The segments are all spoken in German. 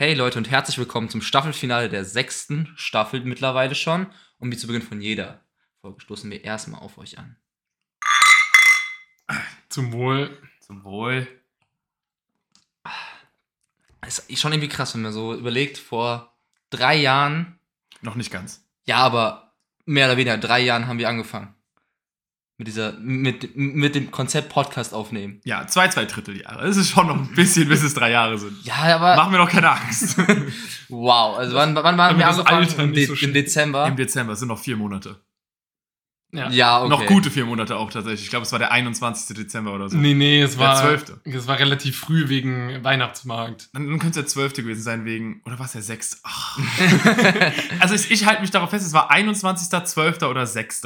Hey Leute und herzlich willkommen zum Staffelfinale der sechsten Staffel mittlerweile schon. Und wie zu Beginn von jeder Folge stoßen wir erstmal auf euch an. Zum Wohl. Zum Wohl. Es ist schon irgendwie krass, wenn man so überlegt, vor drei Jahren, Noch nicht ganz. ja, aber mehr oder weniger drei Jahren haben wir angefangen. Mit dieser, mit, mit dem Konzept Podcast aufnehmen. Ja, zwei, zwei Dritteljahre. Es ist schon noch ein bisschen, bis es drei Jahre sind. Ja, aber Machen wir doch keine Angst. wow. Also wann, wann waren wir angefangen? Im, De so Im. Dezember. Im Dezember, es sind noch vier Monate. Ja. ja, okay. Noch gute vier Monate auch tatsächlich. Ich glaube, es war der 21. Dezember oder so. Nee, nee, es Der war. 12.. Es war relativ früh wegen Weihnachtsmarkt. Dann, dann könnte es der 12. gewesen sein, wegen. Oder war es der 6.? Ach. also ich, ich halte mich darauf fest, es war 21., 12. oder 6.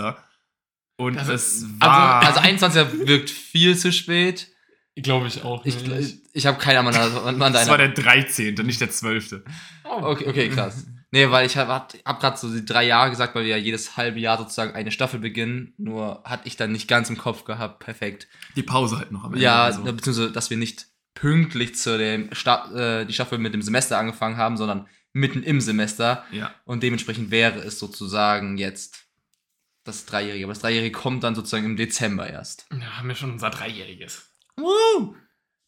Und Das es war. Also, also 21er wirkt viel zu spät. Glaube ich auch. Ich, nicht. ich habe keine Ahnung, wann wann es war deiner. der 13., nicht der 12. Okay, okay, krass. Nee, weil ich habe hab gerade so die drei Jahre gesagt, weil wir ja jedes halbe Jahr sozusagen eine Staffel beginnen. Nur hatte ich dann nicht ganz im Kopf gehabt. Perfekt. Die Pause halt noch am Ende. Ja, also. beziehungsweise, dass wir nicht pünktlich zu dem Sta äh, die Staffel mit dem Semester angefangen haben, sondern mitten im Semester. ja. Und dementsprechend wäre es sozusagen jetzt das Dreijährige. Aber das Dreijährige kommt dann sozusagen im Dezember erst. Ja, haben wir schon unser Dreijähriges. Woo!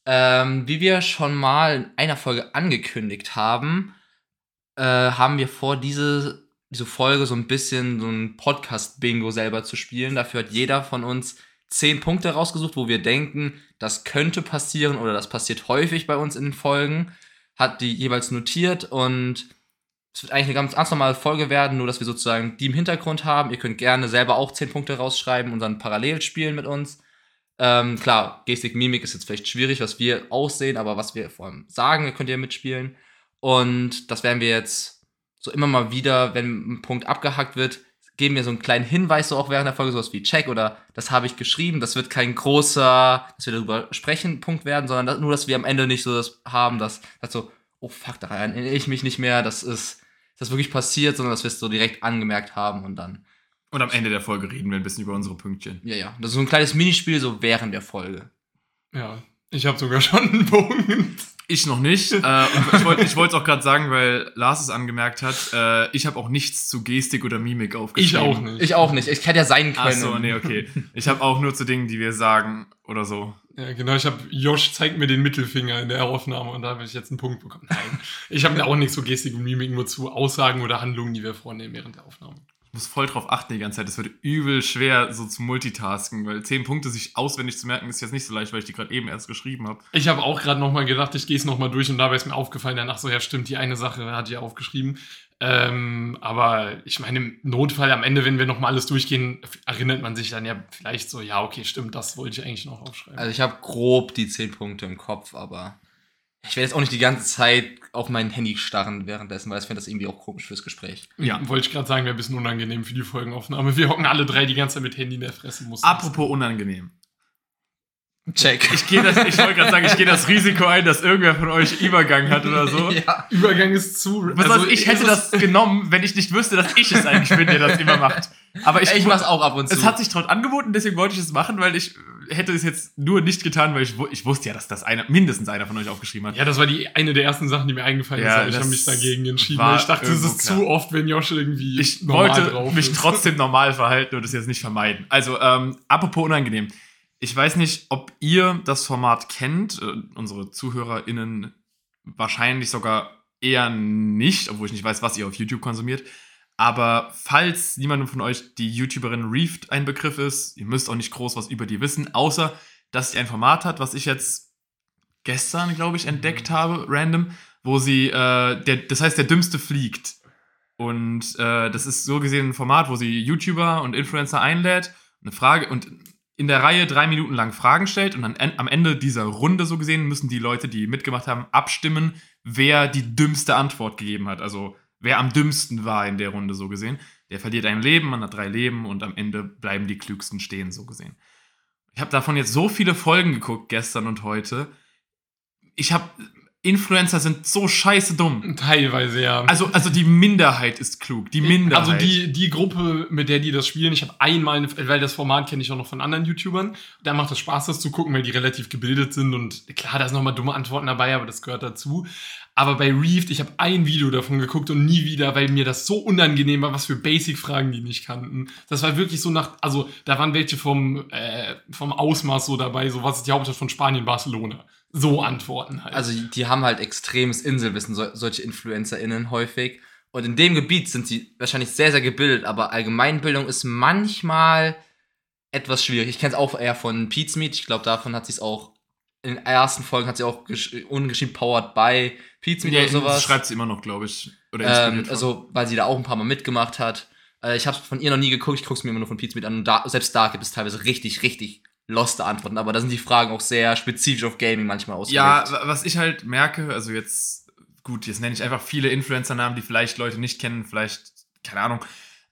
Ähm, wie wir schon mal in einer Folge angekündigt haben, äh, haben wir vor, diese, diese Folge so ein bisschen so ein Podcast-Bingo selber zu spielen. Dafür hat jeder von uns zehn Punkte rausgesucht, wo wir denken, das könnte passieren oder das passiert häufig bei uns in den Folgen. Hat die jeweils notiert und es wird eigentlich eine ganz, ganz normale Folge werden, nur dass wir sozusagen die im Hintergrund haben. Ihr könnt gerne selber auch zehn Punkte rausschreiben und dann parallel spielen mit uns. Ähm, klar, Gestik, Mimik ist jetzt vielleicht schwierig, was wir aussehen, aber was wir vor allem sagen, könnt ihr mitspielen. Und das werden wir jetzt so immer mal wieder, wenn ein Punkt abgehackt wird, geben wir so einen kleinen Hinweis so auch während der Folge, sowas wie Check oder das habe ich geschrieben. Das wird kein großer, dass wir darüber sprechen, Punkt werden, sondern nur, dass wir am Ende nicht so das haben, dass, dass so, oh fuck, daran erinnere ich mich nicht mehr, das ist, das wirklich passiert, sondern dass wir es so direkt angemerkt haben und dann Und am Ende der Folge reden wir ein bisschen über unsere Pünktchen. ja, ja. Das ist so ein kleines Minispiel so während der Folge. Ja, ich habe sogar schon einen Punkt. Ich noch nicht. äh, ich wollte ich es auch gerade sagen, weil Lars es angemerkt hat. Äh, ich habe auch nichts zu Gestik oder Mimik Ich aufgeschrieben. auch nicht. Ich auch nicht. Ich hätte ja sein können. Ach so, nee, okay. Ich habe auch nur zu Dingen, die wir sagen oder so. Ja, genau, ich habe Josh zeigt mir den Mittelfinger in der Aufnahme und da habe ich jetzt einen Punkt bekommen. Nein, ich habe auch nichts zu Gestik und Mimik, nur zu Aussagen oder Handlungen, die wir vornehmen während der Aufnahme. Ich muss voll drauf achten die ganze Zeit. Es wird übel schwer, so zu multitasken, weil zehn Punkte sich auswendig zu merken, ist jetzt nicht so leicht, weil ich die gerade eben erst geschrieben habe. Ich habe auch gerade nochmal gedacht, ich gehe es nochmal durch und dabei ist mir aufgefallen, danach so, ja stimmt, die eine Sache hat ja aufgeschrieben. Ähm, aber ich meine, im Notfall am Ende, wenn wir nochmal alles durchgehen, erinnert man sich dann ja vielleicht so, ja, okay, stimmt, das wollte ich eigentlich noch aufschreiben. Also ich habe grob die 10 Punkte im Kopf, aber ich werde jetzt auch nicht die ganze Zeit auf mein Handy starren währenddessen, weil ich finde das irgendwie auch komisch fürs Gespräch. Ja. Wollte ich gerade sagen, wäre ein bisschen unangenehm für die Folgenaufnahme. Wir hocken alle drei die ganze Zeit mit Handy in der Fresse. Muss Apropos unangenehm. Check. Ich, gehe das- ich wollte gerade sagen, ich gehe das Risiko ein, dass irgendwer von euch Übergang hat oder so. ja. Übergang ist zu. Was also, ich hätte das genommen, wenn ich nicht wüsste, dass ich es eigentlich bin, der das immer macht. Aber ich, Ich, mach's auch ab und zu. Es hat sich dort angeboten, deswegen wollte ich es machen, weil ich hätte es jetzt nur nicht getan, weil ich, ich wusste ja, dass das einer, mindestens einer von euch aufgeschrieben hat. Ja, das war die eine der ersten Sachen, die mir eingefallen Ja, ist. aber Ich habe mich dagegen entschieden. weil Ich dachte, es ist klar. zu oft, wenn Josh irgendwie Ich normal wollte drauf mich ist. trotzdem normal verhalten und es jetzt nicht vermeiden. Also, ähm, apropos unangenehm. Ich weiß nicht, ob ihr das Format kennt, äh, unsere ZuhörerInnen wahrscheinlich sogar eher nicht, obwohl ich nicht weiß, was ihr auf YouTube konsumiert. Aber falls niemandem von euch die YouTuberin Reefed ein Begriff ist, ihr müsst auch nicht groß was über die wissen, außer dass sie ein Format hat, was ich jetzt gestern, glaube ich, entdeckt habe, random, wo sie, äh, der, das heißt, der Dümmste fliegt. Und äh, das ist so gesehen ein Format, wo sie YouTuber und Influencer einlädt, eine Frage und in der Reihe drei Minuten lang Fragen stellt und dann am Ende dieser Runde so gesehen müssen die Leute, die mitgemacht haben, abstimmen, wer die dümmste Antwort gegeben hat. Also wer am dümmsten war in der Runde so gesehen. Der verliert ein Leben, man hat drei Leben und am Ende bleiben die Klügsten stehen so gesehen. Ich habe davon jetzt so viele Folgen geguckt gestern und heute. Ich habe Influencer sind so scheiße dumm. Teilweise, ja. Also, also die Minderheit ist klug. Die Minderheit. Also die, die Gruppe, mit der die das spielen, ich habe einmal, eine, weil das Format kenne ich auch noch von anderen YouTubern, da macht es Spaß, das zu gucken, weil die relativ gebildet sind und klar, da sind nochmal dumme Antworten dabei, aber das gehört dazu. Aber bei Reefed, ich habe ein Video davon geguckt und nie wieder, weil mir das so unangenehm war, was für Basic-Fragen die nicht kannten. Das war wirklich so nach, also da waren welche vom, äh, vom Ausmaß so dabei, so was ist die Hauptstadt von Spanien, Barcelona. So Antworten halt. Also die haben halt extremes Inselwissen, so, solche InfluencerInnen häufig. Und in dem Gebiet sind sie wahrscheinlich sehr, sehr gebildet, aber Allgemeinbildung ist manchmal etwas schwierig. Ich kenne es auch eher von Pete's Meet. Ich glaube, davon hat sie es auch in den ersten Folgen hat sie auch gesch- ungeschrieben powered by Pete's Meet Ja, oder sowas. das schreibt sie immer noch, glaube ich. Oder Ähm, also, weil sie da auch ein paar Mal mitgemacht hat. Äh, ich habe von ihr noch nie geguckt, ich gucke es mir immer nur von Pete's mit an. Und da, selbst da gibt es teilweise richtig, richtig loste Antworten. Aber da sind die Fragen auch sehr spezifisch auf Gaming manchmal ausgelegt. Ja, wa- was ich halt merke, also jetzt, gut, jetzt nenne ich einfach viele Influencer-Namen, die vielleicht Leute nicht kennen, vielleicht, keine Ahnung.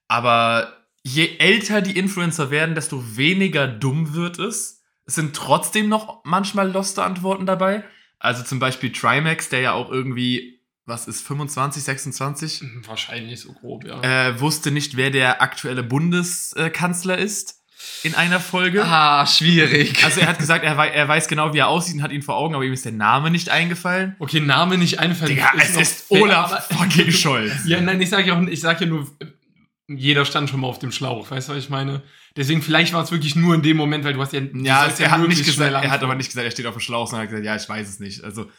Aber je älter die Influencer werden, desto weniger dumm wird es. Es sind trotzdem noch manchmal loste Antworten dabei. Also zum Beispiel Trimax, der ja auch irgendwie, was ist, 25, 26? Hm, Wahrscheinlich so grob, ja. Äh, wusste nicht, wer der aktuelle Bundeskanzler ist in einer Folge. Ah, schwierig. Also er hat gesagt, er, wei er weiß genau, wie er aussieht und hat ihn vor Augen, aber ihm ist der Name nicht eingefallen. Okay, Name nicht einfallen. Digga, es ist Olaf fucking Scholz. Ja, nein, ich sage ja, auch- ich sag ja nur, jeder stand schon mal auf dem Schlauch, weißt du, was ich meine? Deswegen, vielleicht war es wirklich nur in dem Moment, weil du hast ja. du Ja, er hat, wirklich nicht gesagt, er hat aber nicht gesagt, er steht auf dem Schlauch, sondern hat gesagt, ja, ich weiß es nicht. Also.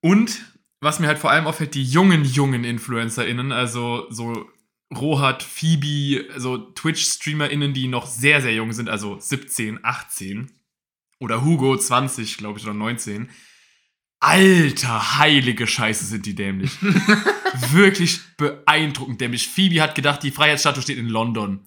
Und was mir halt vor allem auffällt, die jungen, jungen InfluencerInnen, also so Rohat, Phoebe, also Twitch-StreamerInnen, die noch sehr, sehr jung sind, also 17, 18. Oder Hugo, 20, glaube ich, oder 19. Alter, heilige Scheiße sind die dämlich. Wirklich beeindruckend dämlich. Phoebe hat gedacht, die Freiheitsstatue steht in London.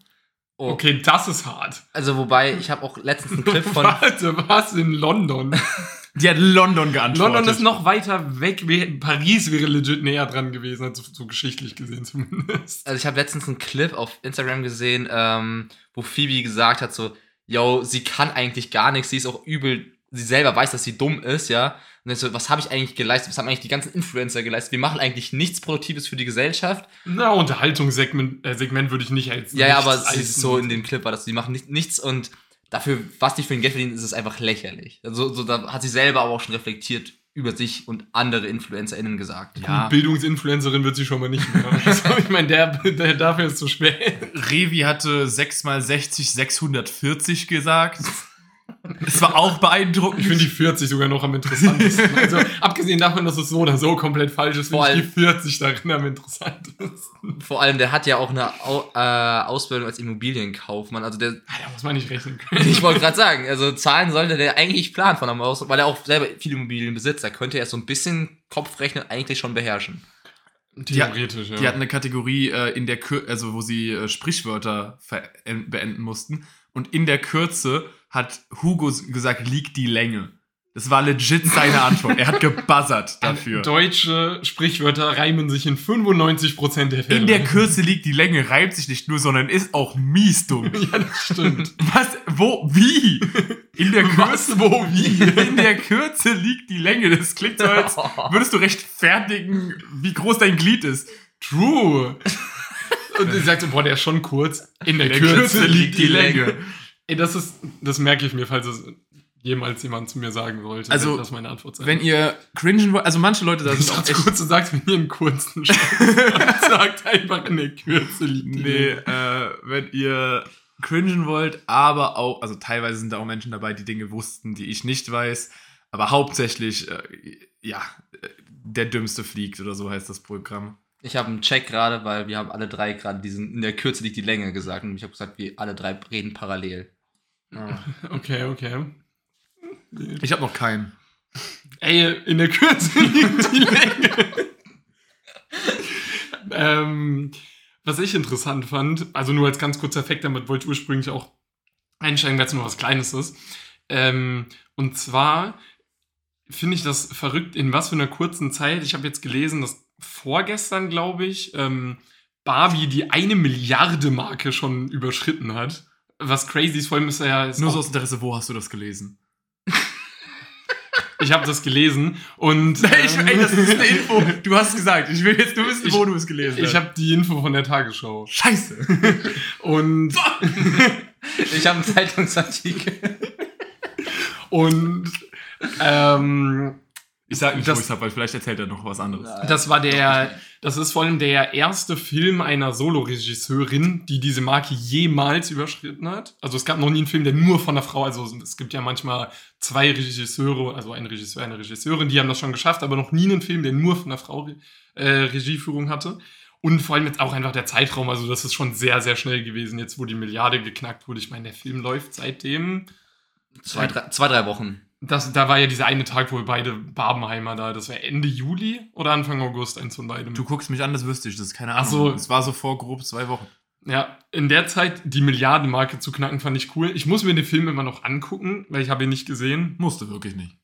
Oh, Okay, das ist hart. Also, wobei, ich habe auch letztens einen Clip von. Warte, was in London? Die hat London geantwortet. London ist noch weiter weg. Paris wäre legit näher dran gewesen, also so geschichtlich gesehen zumindest. Also ich habe letztens einen Clip auf Instagram gesehen, ähm, wo Phoebe gesagt hat so, yo, sie kann eigentlich gar nichts, sie ist auch übel, sie selber weiß, dass sie dumm ist, ja. Und dann so, was habe ich eigentlich geleistet? Was haben eigentlich die ganzen Influencer geleistet? Wir machen eigentlich nichts Produktives für die Gesellschaft. Na, Unterhaltungssegment äh, Segment würde ich nicht als. Ja, ja, aber es ist leisten. so in dem Clip war das, die machen nicht, nichts und dafür, was die für ein Geld verdienen, ist es einfach lächerlich. Also so, da hat sie selber aber auch schon reflektiert über sich und andere InfluencerInnen gesagt. Ja. Bildungsinfluencerin wird sie schon mal nicht mehr. Also, ich meine, der, der dafür ist zu schwer. Revi hatte 6 mal 60, 640 gesagt. Es war auch beeindruckend. Ich finde die 40 sogar noch am interessantesten. Also, abgesehen davon, dass es so oder so komplett falsch ist, finde ich die allem- 40 darin am interessantesten. Vor allem, der hat ja auch eine Au äh, Ausbildung als Immobilienkaufmann. Also der, Ah, Da muss man nicht rechnen können. ich wollte gerade sagen, also Zahlen sollte der eigentlich planen von einem aus, weil er auch selber viele Immobilien besitzt. Da könnte er so ein bisschen Kopfrechnen eigentlich schon beherrschen. Theoretisch, ja. Die hatten eine Kategorie, äh, in der Kür also wo sie äh, Sprichwörter beenden mussten. Und in der Kürze hat Hugo gesagt, liegt die Länge. Das war legit seine Antwort. Er hat gebuzzert dafür. Deutsche Sprichwörter reimen sich in 95% der Fälle. In der Kürze liegt die Länge, reibt sich nicht nur, sondern ist auch mies dumm. Ja, das stimmt. Was? Wo? Wie? In der Kürze. Was, wo, wie? In der Kürze liegt die Länge. Das klingt so, als würdest du rechtfertigen, wie groß dein Glied ist. True. Und sie sagt so, boah, der ist schon kurz. In der, der Kürze, Kürze liegt die liegt die Länge. Ey, das ist, das merke ich mir, falls es jemals jemand zu mir sagen sollte. Also, das meine Antwort sein. Wenn ihr cringen wollt, also manche Leute da du sind auch echt, kurz und sagst, wenn ihr einen kurzen sagt, einfach in der Kürze liegt Nee, äh, wenn ihr cringen wollt, aber auch, also teilweise sind da auch Menschen dabei, die Dinge wussten, die ich nicht weiß, aber hauptsächlich, äh, ja, der Dümmste fliegt oder so heißt das Programm. Ich habe einen Check gerade, weil wir haben alle drei gerade diesen, in der Kürze liegt die Länge gesagt und ich habe gesagt, wir alle drei reden parallel. Ah. Okay, okay. Ich habe noch keinen. Ey, in der Kürze liegt die Länge. ähm, was ich interessant fand, also nur als ganz kurzer Effekt, damit wollte ich ursprünglich auch einsteigen, weil es nur was Kleines ist. Ähm, und zwar finde ich das verrückt, in was für einer kurzen Zeit. Ich habe jetzt gelesen, dass vorgestern, glaube ich, ähm, Barbie die eine Milliarde Marke schon überschritten hat. Was crazy ist, vor allem ist er ja. Ist Nur so aus Interesse, wo hast du das gelesen? ich habe das gelesen und. Ich, ähm, ey, das ist eine Info. Du hast gesagt, ich will jetzt nur wissen, Ich- wo du es gelesen Ich hast. habe die Info von der Tagesschau. Scheiße. Und, Ich habe einen Zeitungsartikel. und ähm, Ich sag nicht, Das- wo ich hab, weil vielleicht erzählt er noch was anderes. Das war der, das ist vor allem der erste Film einer Soloregisseurin, die diese Marke jemals überschritten hat. Also es gab noch nie einen Film, der nur von einer Frau, also es gibt ja manchmal zwei Regisseure, also ein Regisseur, eine Regisseurin, die haben das schon geschafft, aber noch nie einen Film, der nur von einer Frau äh, Regieführung hatte. Und vor allem jetzt auch einfach der Zeitraum, also das ist schon sehr, sehr schnell gewesen, jetzt wo die Milliarde geknackt wurde. Ich meine, der Film läuft seitdem. Zwei, drei, zwei, drei Wochen. Das, da war ja dieser eine Tag, wo wir beide Barbenheimer da, das war Ende Juli oder Anfang August, eins von beidem. Du guckst mich an, das wüsste ich, das ist keine Ahnung. so. Es war so vor grob zwei Wochen. Ja, in der Zeit die Milliardenmarke zu knacken, fand ich cool. Ich muss mir den Film immer noch angucken, weil ich habe ihn nicht gesehen. Musste wirklich nicht.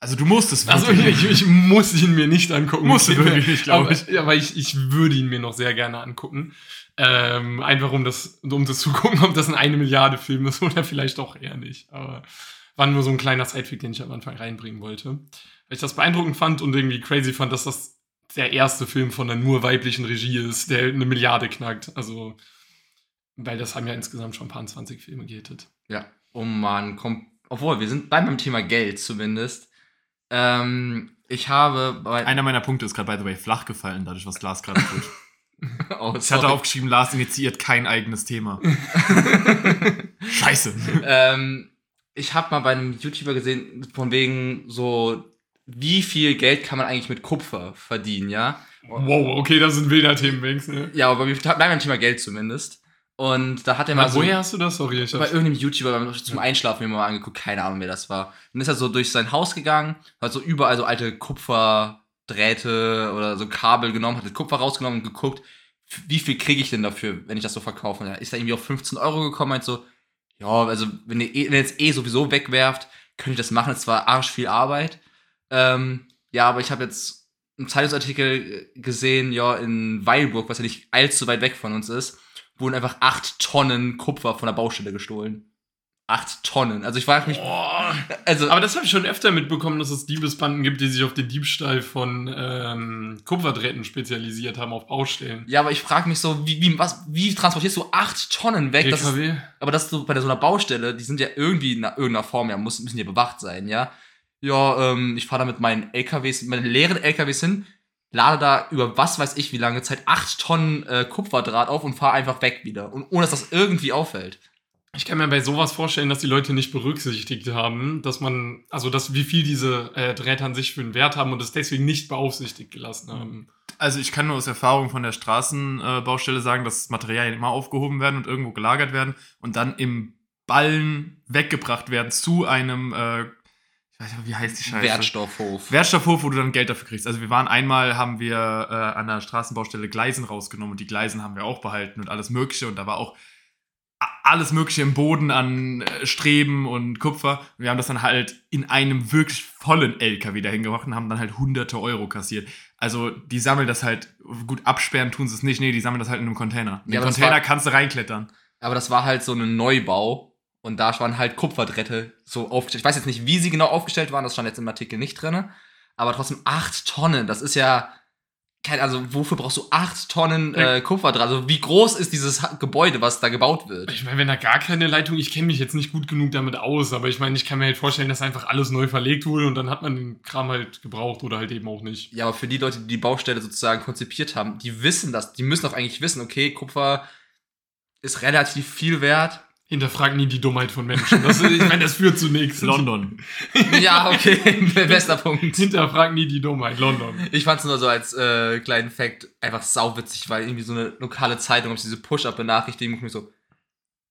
Also du musstest Also wirklich ich, ich muss ihn mir nicht angucken. Musste wirklich nicht, glaub aber, ich. Ja, aber ich, ich würde ihn mir noch sehr gerne angucken. Ähm, einfach um das, um das zu gucken, ob das ein eine Milliarde Film ist oder vielleicht auch eher nicht. Aber war nur so ein kleiner Sidefick, den ich am Anfang reinbringen wollte. Weil ich das beeindruckend fand und irgendwie crazy fand, dass das der erste Film von einer nur weiblichen Regie ist, der eine Milliarde knackt. Also, weil das haben ja insgesamt schon ein paar 20 Filme gehittet. Ja, um mal ein Kom Obwohl, wir sind beim Thema Geld zumindest. Ähm, ich habe bei. Einer meiner Punkte ist gerade, by the way, flach gefallen, dadurch, was Lars gerade tut. oh, Ich hatte aufgeschrieben, Lars initiiert kein eigenes Thema. Scheiße. ähm, ich habe mal bei einem YouTuber gesehen, von wegen so, wie viel Geld kann man eigentlich mit Kupfer verdienen, ja? Wow, okay, das sind wilder Themenwinks, ne? Ja, aber wir bleiben beim Thema Geld zumindest. Und da hat er mal Aber so. woher hast du das? Sorry, ich bei irgendeinem YouTuber zum Einschlafen mir mal angeguckt, keine Ahnung, wer das war. Dann ist er so durch sein Haus gegangen, hat so überall so alte Kupferdrähte oder so Kabel genommen, hat das Kupfer rausgenommen und geguckt, wie viel kriege ich denn dafür, wenn ich das so verkaufe. Und er ist da irgendwie auf 15 Euro gekommen, meint so, ja, also wenn ihr, eh, wenn ihr jetzt eh sowieso wegwerft, könnt ihr das machen, ist zwar arsch viel Arbeit. Ähm, ja, aber ich habe jetzt einen Zeitungsartikel gesehen, ja, in Weilburg, was ja nicht allzu weit weg von uns ist, wurden einfach acht Tonnen Kupfer von der Baustelle gestohlen. Acht Tonnen. Also ich frage mich, Boah. also Aber das habe ich schon öfter mitbekommen, dass es Diebesbanden gibt, die sich auf den Diebstahl von ähm, Kupferdrähten spezialisiert haben, auf Baustellen. ja, aber ich frage mich so, wie, wie, was, wie transportierst du acht Tonnen weg? Das ist, aber das ist so bei so einer Baustelle, die sind ja irgendwie in irgendeiner Form, ja, muss, müssen ja bewacht sein, ja. Ja, ähm, ich fahre da mit meinen LKWs, meinen leeren LKWs hin, lade da über was weiß ich wie lange Zeit acht Tonnen äh, Kupferdraht auf und fahre einfach weg wieder. Und ohne dass das irgendwie auffällt. Ich kann mir bei sowas vorstellen, dass die Leute nicht berücksichtigt haben, dass man, also dass wie viel diese äh, Drähte an sich für einen Wert haben und es deswegen nicht beaufsichtigt gelassen haben. Also ich kann nur aus Erfahrung von der Straßenbaustelle sagen, dass Materialien immer aufgehoben werden und irgendwo gelagert werden und dann im Ballen weggebracht werden zu einem, äh, ich weiß nicht, wie heißt die Scheiße? Wertstoffhof. Wertstoffhof, wo du dann Geld dafür kriegst. Also wir waren einmal, haben wir äh, an der Straßenbaustelle Gleisen rausgenommen und die Gleisen haben wir auch behalten und alles Mögliche und da war auch alles Mögliche im Boden an äh, Streben und Kupfer. Und wir haben das dann halt in einem wirklich vollen LKW dahin gebracht und haben dann halt hunderte Euro kassiert. Also die sammeln das halt, gut absperren tun sie es nicht, nee, die sammeln das halt in einem Container. In Ja, den Container war- kannst du reinklettern. Aber das war halt so ein Neubau. Und da waren halt Kupferdrähte so aufgestellt. Ich weiß jetzt nicht, wie sie genau aufgestellt waren, das stand jetzt im Artikel nicht drin. Aber trotzdem acht Tonnen, das ist ja. Kein, also, wofür brauchst du acht Tonnen äh, Kupferdraht? Also, wie groß ist dieses Gebäude, was da gebaut wird? Ich meine, wenn da gar keine Leitung, ich kenne mich jetzt nicht gut genug damit aus, aber ich meine, ich kann mir halt vorstellen, dass einfach alles neu verlegt wurde und dann hat man den Kram halt gebraucht oder halt eben auch nicht. Ja, aber für die Leute, die die Baustelle sozusagen konzipiert haben, die wissen das. Die müssen doch eigentlich wissen, okay, Kupfer ist relativ viel wert. Hinterfrag nie die Dummheit von Menschen. Das, ich meine, das führt zu nichts. London. ja, okay, bester Punkt. Hinterfrag nie die Dummheit. London. Ich fand's nur so als äh, kleinen Fact einfach sauwitzig, weil irgendwie so eine lokale Zeitung auf diese Push-Up-Benachrichtigung und mir so,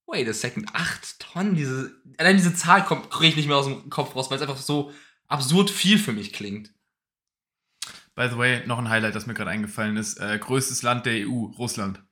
wait a second, acht Tonnen, diese, allein diese Zahl kommt, krieg ich nicht mehr aus dem Kopf raus, weil es einfach so absurd viel für mich klingt. By the way, noch ein Highlight, das mir gerade eingefallen ist. Äh, größtes Land der EU, Russland.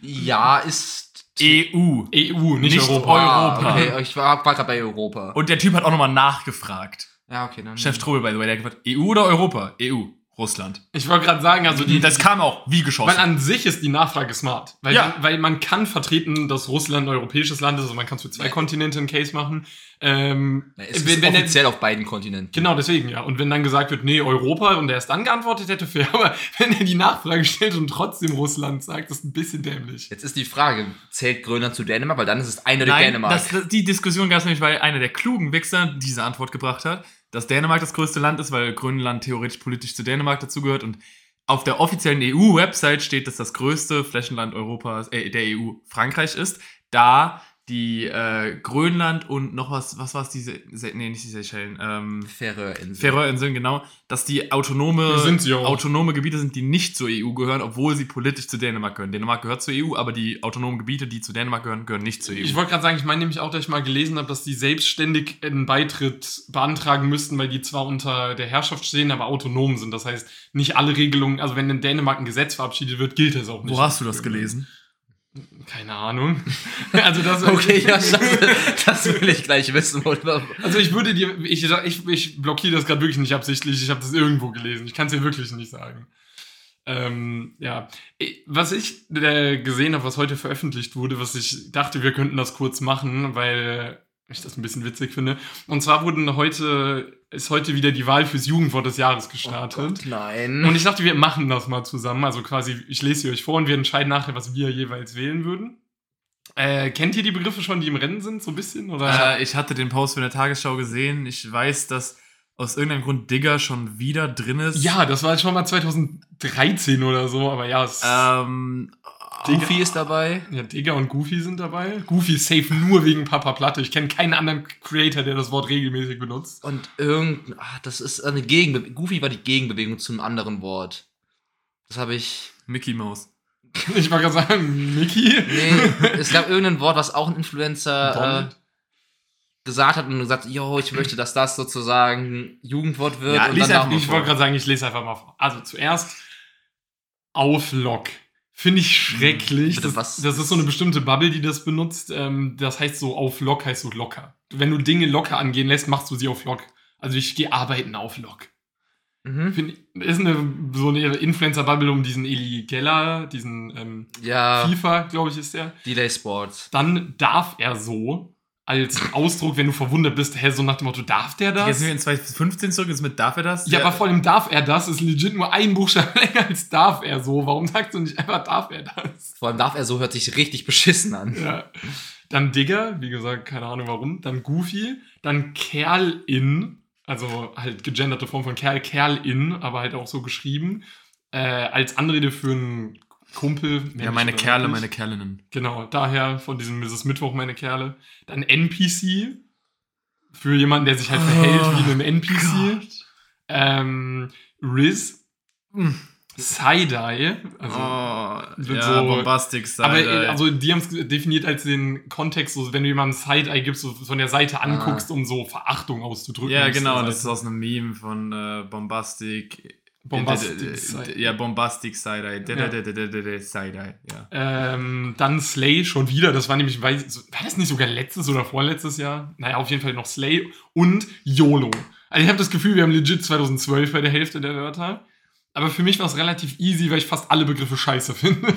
Ja, ist EU. EU, nicht, Nicht Europa. Ah, Europa. okay, ich war, war gerade bei Europa. Und der Typ hat auch nochmal nachgefragt. ja, okay, dann. Chef Strobel, by the way, der hat gefragt, EU oder Europa? EU. Russland. Ich wollte gerade sagen, also die, Das kam auch wie weil geschossen. an sich ist die Nachfrage smart. Weil, Ja. weil man kann vertreten, dass Russland ein europäisches Land ist, also man kann es für zwei Ja. Kontinente einen Case machen. Ähm, es wenn, ist wenn er, offiziell auf beiden Kontinenten. Genau, deswegen, ja. Und wenn dann gesagt wird, nee, Europa und er es dann geantwortet hätte, fair. Aber wenn er die Nachfrage stellt und trotzdem Russland sagt, das ist ein bisschen dämlich. Jetzt ist die Frage, zählt Grönland zu Dänemark? Weil dann ist es eindeutig Nein, Dänemark. das, die Diskussion gab es nämlich, weil einer der klugen Wichser diese Antwort gebracht hat. Dass Dänemark das größte Land ist, weil Grönland theoretisch politisch zu Dänemark dazugehört. Und auf der offiziellen EU-Website steht, dass das größte Flächenland Europas, äh, der EU Frankreich ist, da die äh, Grönland und noch was, was war es, diese, Se- nee, nicht die Seychellen, ähm, Färöerinseln. Färöerinseln, genau, dass die autonome, sie autonome Gebiete sind, die nicht zur EU gehören, obwohl sie politisch zu Dänemark gehören. Dänemark gehört zur EU, aber die autonomen Gebiete, die zu Dänemark gehören, gehören nicht zur EU. Ich wollte gerade sagen, ich meine nämlich auch, dass ich mal gelesen habe, dass die selbstständig einen Beitritt beantragen müssten, weil die zwar unter der Herrschaft stehen, aber autonom sind. Das heißt, nicht alle Regelungen, also wenn in Dänemark ein Gesetz verabschiedet wird, gilt das auch nicht. Wo hast du das gelesen? Keine Ahnung. Also das Okay, ja, das, das will ich gleich wissen. Oder? Also ich würde dir, ich, ich, ich blockiere das gerade wirklich nicht absichtlich, ich habe das irgendwo gelesen. Ich kann es dir wirklich nicht sagen. Ähm, ja, was ich äh, gesehen habe, was heute veröffentlicht wurde, was ich dachte, wir könnten das kurz machen, weil ich das ein bisschen witzig finde. Und zwar wurden heute, ist heute wieder die Wahl fürs Jugendwort des Jahres gestartet. Nein. Und ich dachte, wir machen das mal zusammen. Also quasi, ich lese sie euch vor und wir entscheiden nachher, was wir jeweils wählen würden. Äh, kennt ihr die Begriffe schon, die im Rennen sind, so ein bisschen? Oder? Äh, ich hatte den Post von der Tagesschau gesehen. Ich weiß, dass aus irgendeinem Grund Digger schon wieder drin ist. Ja, das war schon mal 2013 oder so, aber ja, es, Ähm, Goofy ist dabei. ja, Digga und Goofy sind dabei. Goofy ist safe nur wegen Papa Platte. Ich kenne keinen anderen Creator, der das Wort regelmäßig benutzt. Und irgend, ach, das ist eine Gegenbewegung. Goofy war die Gegenbewegung zum anderen Wort. Das habe ich. Mickey Mouse. Ich wollte gerade sagen, Mickey. Nee, es gab irgendein Wort, was auch ein Influencer äh, gesagt hat und gesagt, yo, ich möchte, dass das sozusagen Jugendwort wird. Ja, und dann einfach ich wollte gerade sagen, ich lese einfach mal vor. Also zuerst Auflock. Finde ich schrecklich. Bitte, das, was? das ist so eine bestimmte Bubble, die das benutzt. Ähm, das heißt so auf Lock heißt so locker. Wenn du Dinge locker angehen lässt, machst du sie auf Lock. Also ich gehe arbeiten auf Lock. Mhm. Find, ist eine so eine Influencer-Bubble um diesen Eli Geller, diesen ähm, Ja, FIFA, glaube ich, ist der. Delay Sports. Dann darf er so als Ausdruck, wenn du verwundert bist, hä, so nach dem Motto, darf der das? Jetzt sind wir in 2015 zurück, jetzt mit darf er das? Ja, Der- aber vor allem darf er das, ist legit nur ein Buchstabe länger als darf er so. Warum sagst du nicht einfach darf er das? Vor allem darf er so, hört sich richtig beschissen an. Ja. Dann Digger, wie gesagt, keine Ahnung warum. Dann Goofy. Dann Kerl-In, also halt gegenderte Form von Kerl, Kerl-In, aber halt auch so geschrieben. Äh, als Anrede für einen Kumpel. ja, meine Kerle, meine Kerlinnen. Genau, daher von diesem Mrs. Mittwoch, meine Kerle. Dann NPC. Für jemanden, der sich halt verhält Oh, wie ein NPC. Ähm, Riz. Mm. Side-Eye. Also, oh, ja, so- Bombastic Side. aber äh, also die haben es definiert als den Kontext, so, wenn du jemandem Side-Eye gibst, so von der Seite anguckst, um so Verachtung auszudrücken. ja, genau, das ist aus einem Meme von äh, Bombastic. Bombastic Side. Ja, Bombastic Side-Eye. Ja. Side-Eye, ja. Ähm, dann Slay schon wieder. Das war nämlich, war das nicht sogar letztes oder vorletztes Jahr? Naja, auf jeden Fall noch Slay und YOLO. Also ich habe das Gefühl, wir haben legit 2012 bei der Hälfte der Wörter. Aber für mich war es relativ easy, weil ich fast alle Begriffe scheiße finde.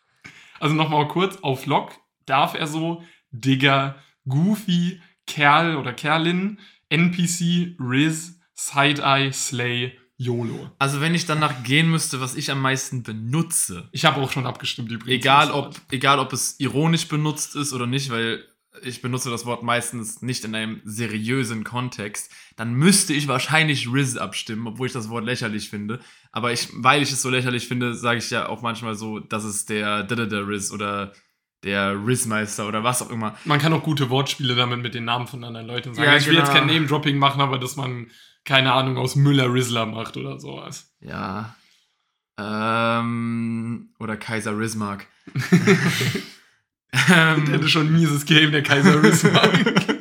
also nochmal kurz, auf Lock darf er so, Digger, Goofy, Kerl oder Kerlin, NPC, Riz, Side-Eye, Slay, YOLO. Also wenn ich danach gehen müsste, was ich am meisten benutze, Ich habe auch schon abgestimmt übrigens. egal ob, egal ob es ironisch benutzt ist oder nicht, weil ich benutze das Wort meistens nicht in einem seriösen Kontext, dann müsste ich wahrscheinlich Riz abstimmen, obwohl ich das Wort lächerlich finde. Aber ich, weil ich es so lächerlich finde, sage ich ja auch manchmal so, dass es der der Riz oder der Riz-Meister oder was auch immer. Man kann auch gute Wortspiele damit mit den Namen von anderen Leuten sagen. Ja, ich will jetzt genau. kein Name-Dropping machen, aber dass man, keine Ahnung, aus Müller Rizzler macht oder sowas. Ja. Ähm, oder Kaiser Rismark. Der ähm, hätte schon ein mieses Game, der Kaiser Rizzler.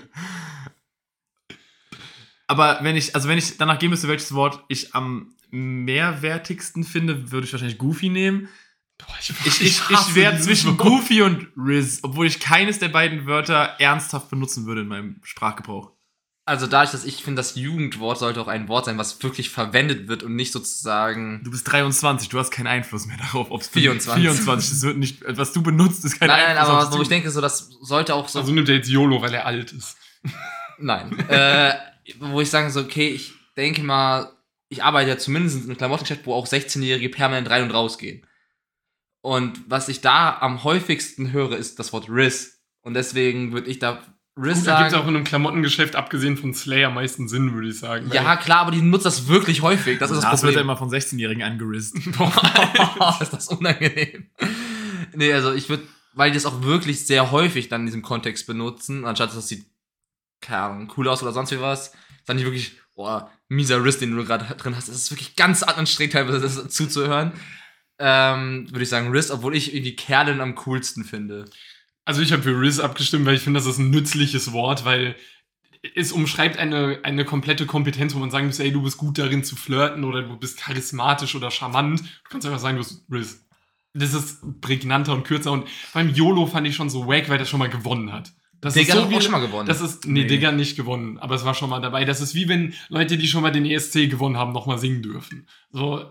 Aber wenn ich, also wenn ich danach gehen müsste, welches Wort ich am mehrwertigsten finde, würde ich wahrscheinlich Goofy nehmen. Boah, ich, Ich, ich, ich wäre zwischen. Goofy und Riz, obwohl ich keines der beiden Wörter ernsthaft benutzen würde in meinem Sprachgebrauch. Also dadurch, dass ich finde, das Jugendwort sollte auch ein Wort sein, was wirklich verwendet wird und nicht sozusagen. Du bist 23, du hast keinen Einfluss mehr darauf, ob es 24. 24, das wird nicht, was du benutzt, ist kein Nein, nein, Einfluss. aber ob's wo du- ich denke, so das sollte auch so. Also nimmt er jetzt YOLO, weil er alt ist. Nein. äh, wo ich sage so, okay, ich denke mal, ich arbeite ja zumindest in einem Klamottengeschäft, wo auch 16-Jährige permanent rein und raus gehen. Und was ich da am häufigsten höre, ist das Wort Riz. Und deswegen würde ich da Gut, da gibt es sagen, auch in einem Klamottengeschäft, abgesehen von Slayer, am meisten Sinn, würde ich sagen. ja klar, aber die nutzt das wirklich häufig. Das ist das Das wird ja Problem. immer von 16-Jährigen angerisst. Boah, ist das unangenehm. Nee, also ich würde, weil die das auch wirklich sehr häufig dann in diesem Kontext benutzen, anstatt dass sie, keine Ahnung, cool aus oder sonst wie was, dann nicht wirklich, boah, mieser Riss, den du gerade drin hast. Es ist wirklich ganz anstrengend, teilweise das zuzuhören. Ähm, würde ich sagen, Riss, obwohl ich irgendwie Kerlen am coolsten finde. Also ich habe für Riz abgestimmt, weil ich finde, das ist ein nützliches Wort, weil es umschreibt eine, eine komplette Kompetenz, wo man sagen muss, ey, du bist gut darin zu flirten oder du bist charismatisch oder charmant. Du kannst einfach sagen, du bist Riz. Das ist prägnanter und kürzer und beim YOLO fand ich schon so wack, weil das schon mal gewonnen hat. Das Digga ist hat so auch wie, schon mal gewonnen. Das ist, nee, Nee. Digga nicht gewonnen, aber es war schon mal dabei. Das ist wie wenn Leute, die schon mal den ESC gewonnen haben, nochmal singen dürfen. So,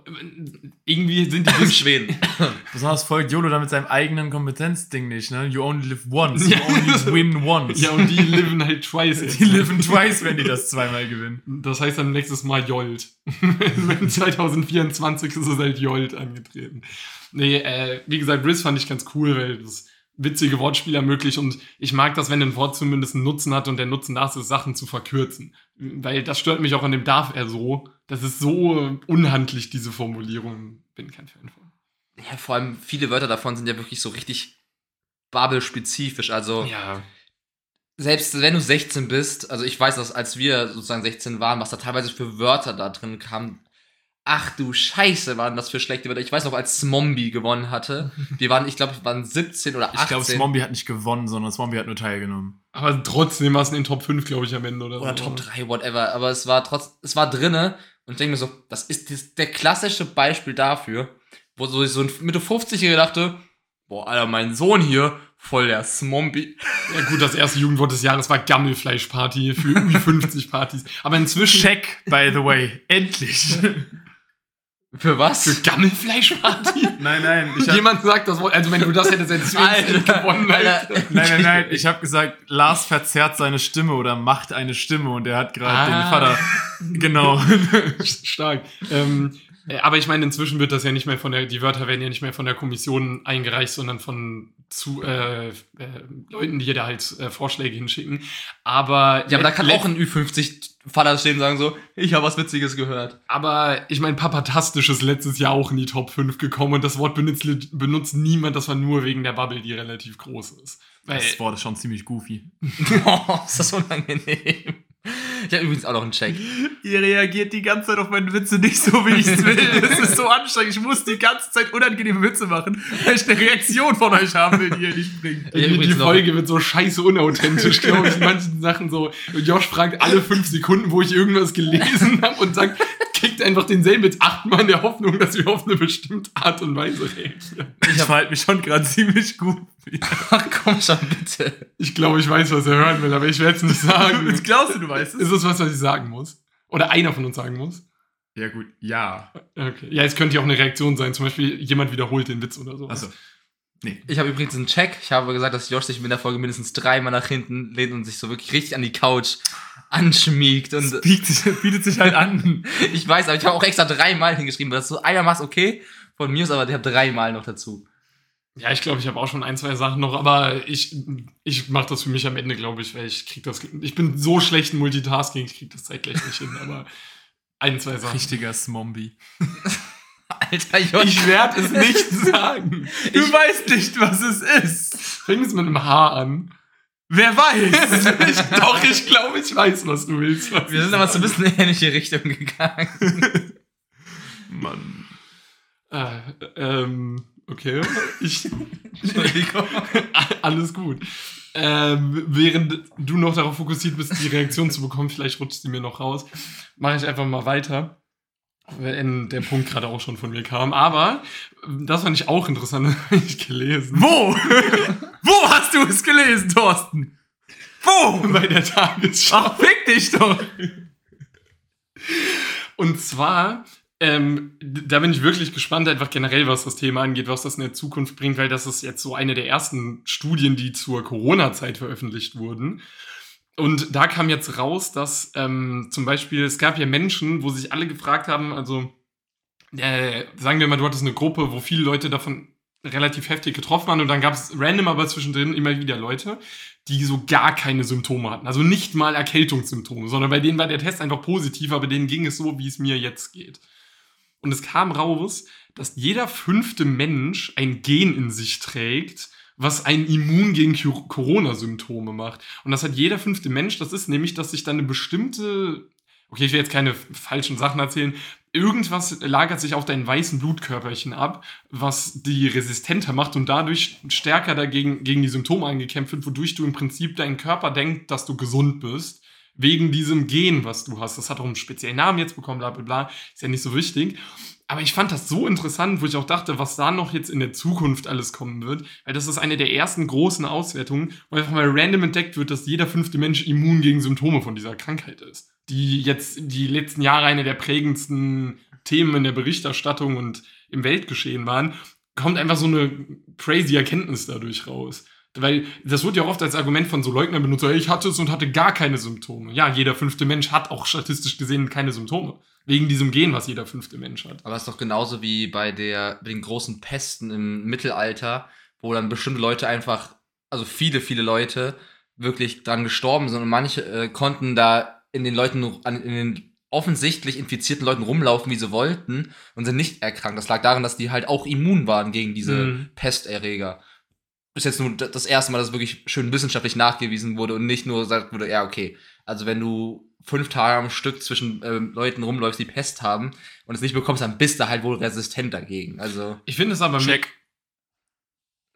irgendwie sind die in Schweden. Besonders folgt YOLO da mit seinem eigenen Kompetenzding nicht, ne? You only live once. Ja. You only win once. Ja, und die liven halt twice. die liven twice, wenn die das zweimal gewinnen. Das heißt dann nächstes Mal Jolt. 2024 ist es halt Jolt angetreten. Nee, äh, wie gesagt, Riz fand ich ganz cool, weil das witzige Wortspiele ermöglicht und ich mag das, wenn ein Wort zumindest einen Nutzen hat und der Nutzen das ist, Sachen zu verkürzen. Weil das stört mich auch an dem darf er so. Das ist so unhandlich, diese Formulierung. Bin kein Fan von. ja, vor allem viele Wörter davon sind ja wirklich so richtig Babel-spezifisch. Also, Ja. selbst wenn du 16 bist, also ich weiß, dass als wir sozusagen 16 waren, was da teilweise für Wörter da drin kamen. Ach du Scheiße, waren das für schlechte Wörter. Ich weiß noch, als Smombi gewonnen hatte. Wir waren, ich glaube, wir waren 17 oder 18. Ich glaube, Smombie hat nicht gewonnen, sondern Smombie hat nur teilgenommen. Aber trotzdem war es in den Top 5, glaube ich, am Ende oder, oder so. Top 3, whatever. Aber es war trotz, es war drinne. Und ich denke mir so, das ist das, der klassische Beispiel dafür, wo so, so ein Mitte 50-Jähriger dachte, boah, Alter, mein Sohn hier, voll der Smombi. Ja gut, das erste Jugendwort des Jahres war Gammelfleischparty für Ü50-Partys. Aber inzwischen... Check, by the way. Endlich. Für was? Für Gammelfleischparty? nein, nein. Ich hab, Jemand sagt das Wort, also wenn du das hättest, hättest du gewonnen, Alter. Nein, nein, nein. Ich habe gesagt, Lars verzerrt seine Stimme oder macht eine Stimme und er hat gerade Ah. den Vater. Genau. Stark. Ähm, äh, aber ich meine, inzwischen wird das ja nicht mehr von der, die Wörter werden ja nicht mehr von der Kommission eingereicht, sondern von zu äh, äh, Leuten, die da halt äh, Vorschläge hinschicken. Aber Ja, aber da kann auch ein Ü50-Vater stehen und sagen so, ich habe was Witziges gehört. Aber ich meine, Papatastisch ist letztes Jahr auch in die Top 5 gekommen und das Wort benutzt, benutzt niemand, das war nur wegen der Bubble, die relativ groß ist. Weil, Das Wort ist schon ziemlich goofy. oh, ist das unangenehm. Ich habe übrigens auch noch einen Check. Ihr reagiert die ganze Zeit auf meine Witze nicht so, wie ich es will. Es ist so anstrengend. Ich muss die ganze Zeit unangenehme Witze machen, weil ich eine Reaktion von euch haben will, die ihr nicht bringt. Hab die, Folge wird so scheiße unauthentisch, glaube ich. In manchen Sachen so. Josh fragt alle fünf Sekunden, wo ich irgendwas gelesen habe und sagt, kriegt einfach denselben jetzt achtmal in der Hoffnung, dass wir auf eine bestimmte Art und Weise reagieren. Ich verhalte mich schon gerade ziemlich gut. Ach komm schon, bitte. Ich glaube, ich weiß, was er hören will, aber ich werde es nicht sagen. Jetzt glaubst du, du weißt es? Ist es was, was ich sagen muss? Oder einer von uns sagen muss? Ja, gut, ja. Okay. Ja, es könnte ja auch eine Reaktion sein. Zum Beispiel, jemand wiederholt den Witz oder so. Also, Ich habe übrigens einen Check. Ich habe gesagt, dass Josh sich in der Folge mindestens dreimal nach hinten lehnt und sich so wirklich richtig an die Couch anschmiegt. Und es bietet sich, bietet sich halt an. ich weiß, aber ich habe auch extra dreimal hingeschrieben, weil das so einer macht, okay. Von mir ist aber, ich habe dreimal noch dazu. Ja, ich glaube, ich habe auch schon ein, zwei Sachen noch, aber ich, ich mache das für mich am Ende, glaube ich, weil ich krieg das. Ich bin so schlecht in Multitasking, ich krieg das zeitgleich nicht hin, aber ein, zwei Sachen. Richtiger Smombie. Alter Josh. Ich werde es nicht sagen. Du weißt nicht, was es ist. Fängt es mit einem H an. Wer weiß? ich, doch, ich glaube, ich weiß, was du willst. Was Wir ich sind aber so ein bisschen in eine ähnliche Richtung gegangen. Mann. Äh, ähm, okay. Ich, alles gut. Ähm, während du noch darauf fokussiert bist, die Reaktion zu bekommen, vielleicht rutscht sie mir noch raus, mache ich einfach mal weiter. Wenn der Punkt gerade auch schon von mir kam. Aber das fand ich auch interessant, das habe ich gelesen. Wo? Wo hast du es gelesen, Thorsten? Wo? Bei der Tagesschau. Ach, fick dich doch. Und zwar, ähm, da bin ich wirklich gespannt, einfach generell, was das Thema angeht, was das in der Zukunft bringt, weil das ist jetzt so eine der ersten Studien, die zur Corona-Zeit veröffentlicht wurden. Und da kam jetzt raus, dass ähm, zum Beispiel, es gab ja Menschen, wo sich alle gefragt haben, also äh, sagen wir mal, du hattest eine Gruppe, wo viele Leute davon relativ heftig getroffen waren und dann gab es random aber zwischendrin immer wieder Leute, die so gar keine Symptome hatten. Also nicht mal Erkältungssymptome, sondern bei denen war der Test einfach positiv, aber denen ging es so, wie es mir jetzt geht. Und es kam raus, dass jeder fünfte Mensch ein Gen in sich trägt, was ein Immun gegen Corona-Symptome macht. Und das hat jeder fünfte Mensch. Das ist nämlich, dass sich dann eine bestimmte, okay, ich will jetzt keine falschen Sachen erzählen, irgendwas lagert sich auf deinen weißen Blutkörperchen ab, was die resistenter macht und dadurch stärker dagegen gegen die Symptome angekämpft wird, wodurch du im Prinzip dein Körper denkt, dass du gesund bist. Wegen diesem Gen, was du hast. Das hat auch einen speziellen Namen jetzt bekommen, bla bla bla. Ist ja nicht so wichtig. Aber ich fand das so interessant, wo ich auch dachte, was da noch jetzt in der Zukunft alles kommen wird. Weil das ist eine der ersten großen Auswertungen, wo einfach mal random entdeckt wird, dass jeder fünfte Mensch immun gegen Symptome von dieser Krankheit ist. Die jetzt die letzten Jahre eine der prägendsten Themen in der Berichterstattung und im Weltgeschehen waren, kommt einfach so eine crazy Erkenntnis dadurch raus. Weil das wird ja oft als Argument von so Leugnern benutzt, ich hatte es und hatte gar keine Symptome. Ja, jeder fünfte Mensch hat auch statistisch gesehen keine Symptome. Wegen diesem Gen, was jeder fünfte Mensch hat. Aber es ist doch genauso wie bei, der, bei den großen Pesten im Mittelalter, wo dann bestimmte Leute einfach, also viele, viele Leute wirklich dran gestorben sind und manche äh, konnten da in den Leuten, in den offensichtlich infizierten Leuten rumlaufen, wie sie wollten und sind nicht erkrankt. Das lag daran, dass die halt auch immun waren gegen diese mhm. Pesterreger. Ist jetzt nur das erste Mal, dass es wirklich schön wissenschaftlich nachgewiesen wurde und nicht nur gesagt wurde, ja, okay, also wenn du fünf Tage am Stück zwischen äh, Leuten rumläufst, die Pest haben und es nicht bekommst, dann bist du halt wohl resistent dagegen. Also ich finde es aber check.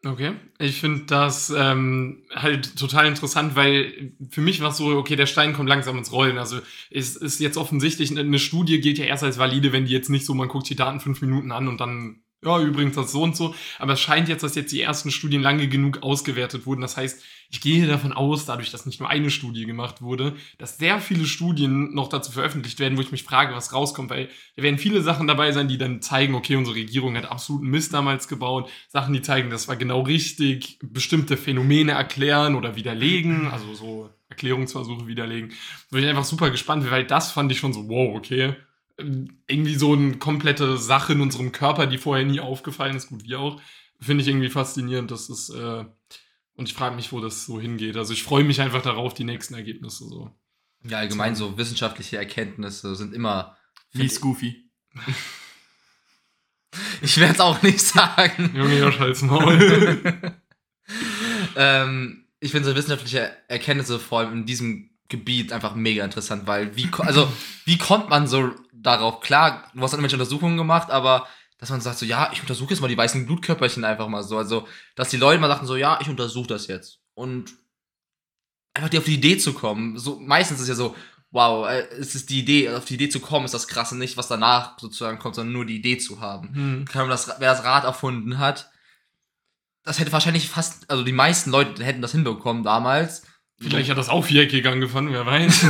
Okay, ich finde das ähm, halt total interessant, weil für mich war es so, okay, der Stein kommt langsam ins Rollen. Also es ist jetzt offensichtlich, eine Studie gilt ja erst als valide, wenn die jetzt nicht so, man guckt die Daten fünf Minuten an und dann ja, übrigens das so und so. Aber es scheint jetzt, dass jetzt die ersten Studien lange genug ausgewertet wurden. Das heißt, ich gehe davon aus, dadurch, dass nicht nur eine Studie gemacht wurde, dass sehr viele Studien noch dazu veröffentlicht werden, wo ich mich frage, was rauskommt, weil da werden viele Sachen dabei sein, die dann zeigen, okay, unsere Regierung hat absoluten Mist damals gebaut. Sachen, die zeigen, das war genau richtig, bestimmte Phänomene erklären oder widerlegen, also so Erklärungsversuche widerlegen. Bin ich einfach super gespannt, weil das fand ich schon so, wow, okay irgendwie so eine komplette Sache in unserem Körper, die vorher nie aufgefallen ist, gut, wie auch, finde ich irgendwie faszinierend. Das ist, äh, und ich frage mich, wo das so hingeht. Also ich freue mich einfach darauf, die nächsten Ergebnisse so. Ja, allgemein so wissenschaftliche Erkenntnisse sind immer. Wie Scoofy. ich werde es auch nicht sagen. Junge, ja, scheiß Maul. ähm, ich finde so wissenschaftliche Erkenntnisse vor allem in diesem Gebiet einfach mega interessant, weil wie, also, wie kommt man so darauf? Klar, du hast dann irgendwelche Untersuchungen gemacht, aber dass man sagt so, ja, ich untersuche jetzt mal die weißen Blutkörperchen einfach mal so. Also, dass die Leute mal sagten so, ja, ich untersuche das jetzt. Und einfach die auf die Idee zu kommen. So, meistens ist ja so, wow, äh, es ist die Idee, auf die Idee zu kommen, ist das krasse nicht, was danach sozusagen kommt, sondern nur die Idee zu haben. Hm. Kann man das, wer das Rad erfunden hat, das hätte wahrscheinlich fast, also die meisten Leute hätten das hinbekommen damals. Vielleicht hat das auch viereckig angefangen, wer weiß.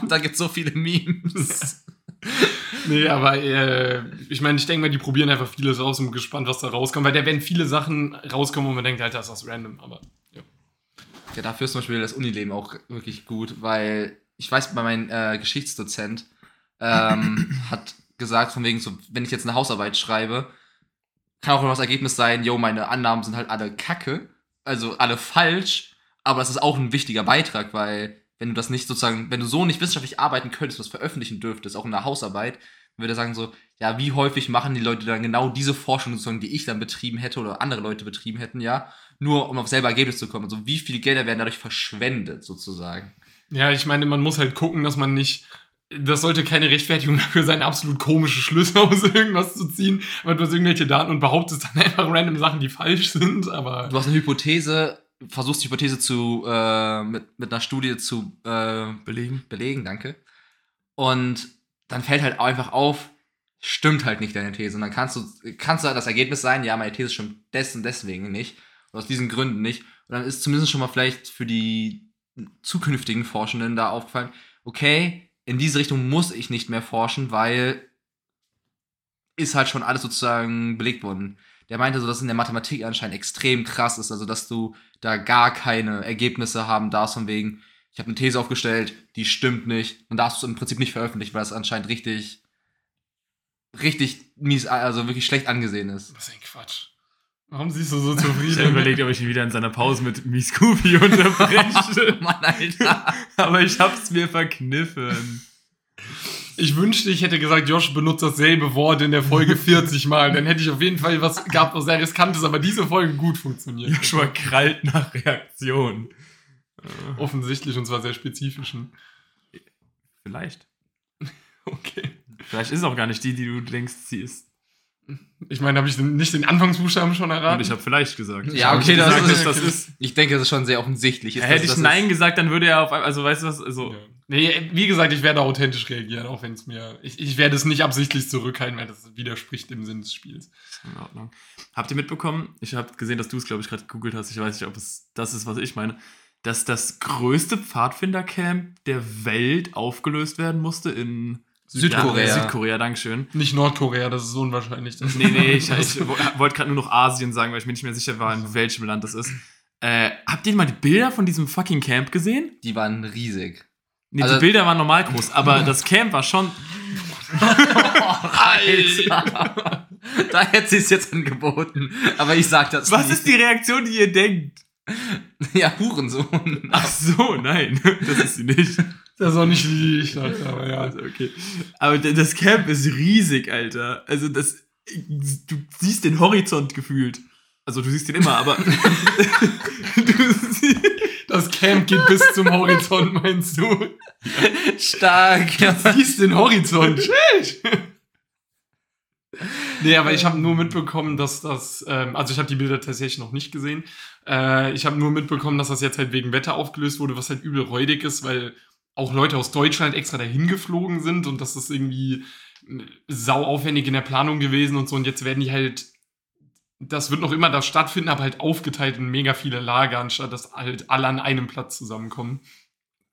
da gibt es so viele Memes. nee, aber äh, ich meine, ich denke mal, die probieren einfach vieles aus und bin gespannt, was da rauskommt, weil da werden viele Sachen rauskommen, wo man denkt, Alter, ist das random, aber ja. Ja, dafür ist zum Beispiel das Unileben auch wirklich gut, weil ich weiß, bei meinem äh, Geschichtsdozent ähm, hat gesagt, von wegen so, wenn ich jetzt eine Hausarbeit schreibe, kann auch immer das Ergebnis sein, yo, meine Annahmen sind halt alle kacke, also alle falsch, aber das ist auch ein wichtiger Beitrag, weil wenn du das nicht sozusagen, wenn du so nicht wissenschaftlich arbeiten könntest, was veröffentlichen dürftest, auch in der Hausarbeit, würde sagen so, ja, wie häufig machen die Leute dann genau diese Forschung sozusagen, die ich dann betrieben hätte oder andere Leute betrieben hätten, ja, nur um auf selber Ergebnis zu kommen. Also wie viele Gelder werden dadurch verschwendet sozusagen? Ja, ich meine, man muss halt gucken, dass man nicht das sollte keine Rechtfertigung dafür sein, absolut komische Schlüsse aus irgendwas zu ziehen, weil du hast irgendwelche Daten und behauptest dann einfach random Sachen, die falsch sind, aber. Du hast eine Hypothese, versuchst die Hypothese zu, äh, mit, mit einer Studie zu äh, belegen. belegen, danke. Und dann fällt halt einfach auf, stimmt halt nicht deine These. Und dann kannst du, kannst du halt das Ergebnis sein, ja, meine These stimmt des und deswegen nicht. Oder aus diesen Gründen nicht. Und dann ist zumindest schon mal vielleicht für die zukünftigen Forschenden da aufgefallen, okay, in diese Richtung muss ich nicht mehr forschen, weil ist halt schon alles sozusagen belegt worden der meinte so, dass in der Mathematik anscheinend extrem krass ist, also dass du da gar keine Ergebnisse haben darfst von wegen, ich habe eine These aufgestellt, die stimmt nicht, dann darfst du es im Prinzip nicht veröffentlichen, weil das anscheinend richtig, richtig mies, also wirklich schlecht angesehen ist. Was ist ein Quatsch. Warum siehst du so Ich habe zufrieden? überlegt, ob ich ihn wieder in seiner Pause mit Miss Scooby unterbreche. Mann, Alter. Aber ich hab's mir verkniffen. Ich wünschte, ich hätte gesagt, Josh benutzt dasselbe Wort in der Folge 40 Mal. Dann hätte ich auf jeden Fall was gehabt, was sehr riskantes, aber diese Folge gut funktioniert. Joshua krallt nach Reaktion. Offensichtlich und zwar sehr spezifischen. Vielleicht. Okay. Vielleicht ist es auch gar nicht die, die du denkst, sie ist. Ich meine, habe ich denn nicht den Anfangsbuchstaben schon erraten? Und ich habe vielleicht gesagt. Ja, okay, das gesagt, ist- das ist. Ich denke, das ist schon sehr offensichtlich. Ist, Hätte ich das Nein ist, gesagt, dann würde er auf einmal, also weißt du was, also. Ja. Nee, wie gesagt, ich werde authentisch reagieren, auch wenn es mir. Ich, ich werde es nicht absichtlich zurückhalten, weil das widerspricht dem Sinn des Spiels. In Ordnung. Habt ihr mitbekommen? Ich habe gesehen, dass du es, glaube ich, gerade gegoogelt hast. Ich weiß nicht, ob es das ist, was ich meine. Dass das größte Pfadfindercamp der Welt aufgelöst werden musste in Südkorea. Ja, Südkorea, Dankeschön. Nicht Nordkorea, das ist unwahrscheinlich. Das Nee, nee, ich, ich wo- wollte gerade nur noch Asien sagen, weil ich mir nicht mehr sicher war, in welchem Land das ist. Äh, habt ihr mal die Bilder von diesem fucking Camp gesehen? die waren riesig. Nee, Also- die Bilder waren normal groß, aber das Camp war schon. Alter. da hätte sie es jetzt angeboten. Aber ich sag das Was nicht. ist die Reaktion, die ihr denkt? Ja, Hurensohn. Ach so, nein, das ist sie nicht. Das ist auch nicht, wie ich dachte, aber ja. Also, okay. Aber das Camp ist riesig, Alter. Also das, du siehst den Horizont gefühlt. Also du siehst ihn immer, aber du Das Camp geht bis zum Horizont, meinst du? Stark. Ja. Siehst den Horizont. Nee, aber ich habe nur mitbekommen, dass das, ähm, also ich habe die Bilder tatsächlich noch nicht gesehen. Äh, ich habe nur mitbekommen, dass das jetzt halt wegen Wetter aufgelöst wurde, was halt übel räudig ist, weil auch Leute aus Deutschland extra dahin geflogen sind und das ist irgendwie äh, sau aufwendig in der Planung gewesen und so. Und jetzt werden die halt, das wird noch immer da stattfinden, aber halt aufgeteilt in mega viele Lager, anstatt dass halt alle an einem Platz zusammenkommen.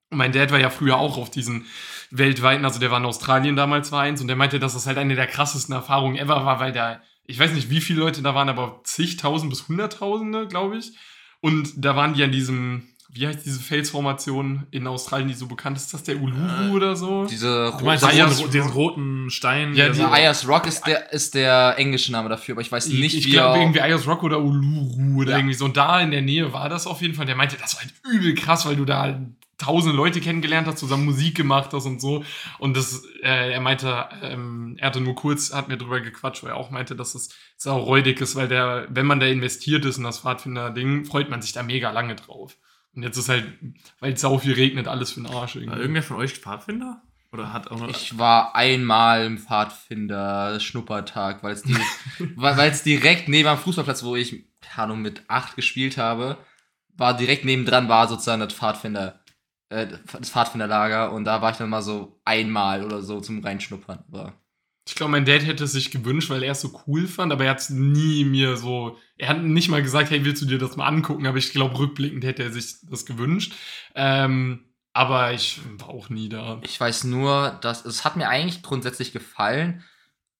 Und mein Dad war ja früher auch auf diesen weltweiten, also der war in Australien damals war eins und der meinte, dass das halt eine der krassesten Erfahrungen ever war, weil da, ich weiß nicht, wie viele Leute da waren, aber zigtausend bis hunderttausende, glaube ich. Und da waren die an diesem, wie heißt diese Felsformation in Australien, die so bekannt ist? Ist das der Uluru Äh, oder so? Diese Du meinst Ayers ro- diesen roten Stein? Ja, der die so- Ja, Ayers Rock ist der, ist der englische Name dafür, aber ich weiß nicht, ich wie glaube er- irgendwie Ayers Rock oder Uluru oder Ja. irgendwie so. Und da in der Nähe war das auf jeden Fall. Der meinte, das war halt übel krass, weil du da halt tausend Leute kennengelernt hast, zusammen Musik gemacht hast und so. Und das, äh, er meinte, ähm, er hatte nur kurz, hat mir drüber gequatscht, weil er auch meinte, dass es sau räudig ist, weil der, wenn man da investiert ist in das Pfadfinder-Ding, freut man sich da mega lange drauf. Und jetzt ist halt, weil es sau viel regnet, alles für den Arsch War irgendwie. irgendwer von euch Pfadfinder? Oder hat auch noch. Ich war einmal im Pfadfinder-Schnuppertag, weil es weil es direkt neben am Fußballplatz, wo ich, keine Ahnung, mit acht gespielt habe, war direkt nebendran war sozusagen das Pfadfinder, äh, das Pfadfinderlager und da war ich dann mal so einmal oder so zum Reinschnuppern. Aber Ich glaube, mein Dad hätte es sich gewünscht, weil er es so cool fand, aber er hat es nie mir so. Er hat nicht mal gesagt, hey, willst du dir das mal angucken? Aber ich glaube, rückblickend hätte er sich das gewünscht. Ähm, aber ich war auch nie da. ich weiß nur, dass es hat mir eigentlich grundsätzlich gefallen,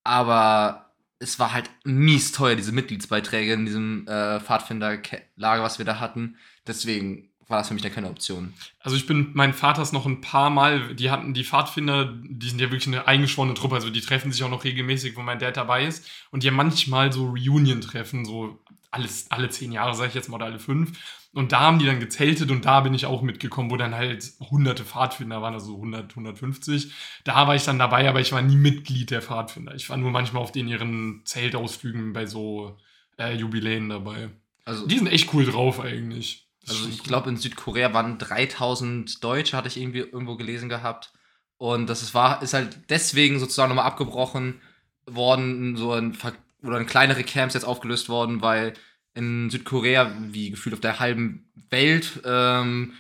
aber es war halt mies teuer, diese Mitgliedsbeiträge in diesem äh, Pfadfinderlager, was wir da hatten. Deswegen war das für mich dann keine Option. Also ich bin mein Vaters noch ein paar Mal, die hatten die Pfadfinder, die sind ja wirklich eine eingeschworene Truppe, also die treffen sich auch noch regelmäßig, wo mein Dad dabei ist. Und die haben manchmal so Reunion-Treffen, so alles, alle zehn Jahre, sage ich jetzt mal, oder alle fünf. Und da haben die dann gezeltet und da bin ich auch mitgekommen, wo dann halt hunderte Pfadfinder waren, also 100, 150. Da war ich dann dabei, aber ich war nie Mitglied der Pfadfinder. Ich war nur manchmal auf den ihren Zeltausflügen bei so äh, Jubiläen dabei. Also, Die sind echt cool drauf eigentlich. Also ich glaube, in Südkorea waren 3000 Deutsche, hatte ich irgendwie irgendwo gelesen gehabt. Und das ist, war, ist halt deswegen sozusagen nochmal abgebrochen worden, so ein, oder in kleinere Camps jetzt aufgelöst worden, weil in Südkorea, wie gefühlt auf der halben Welt, ähm,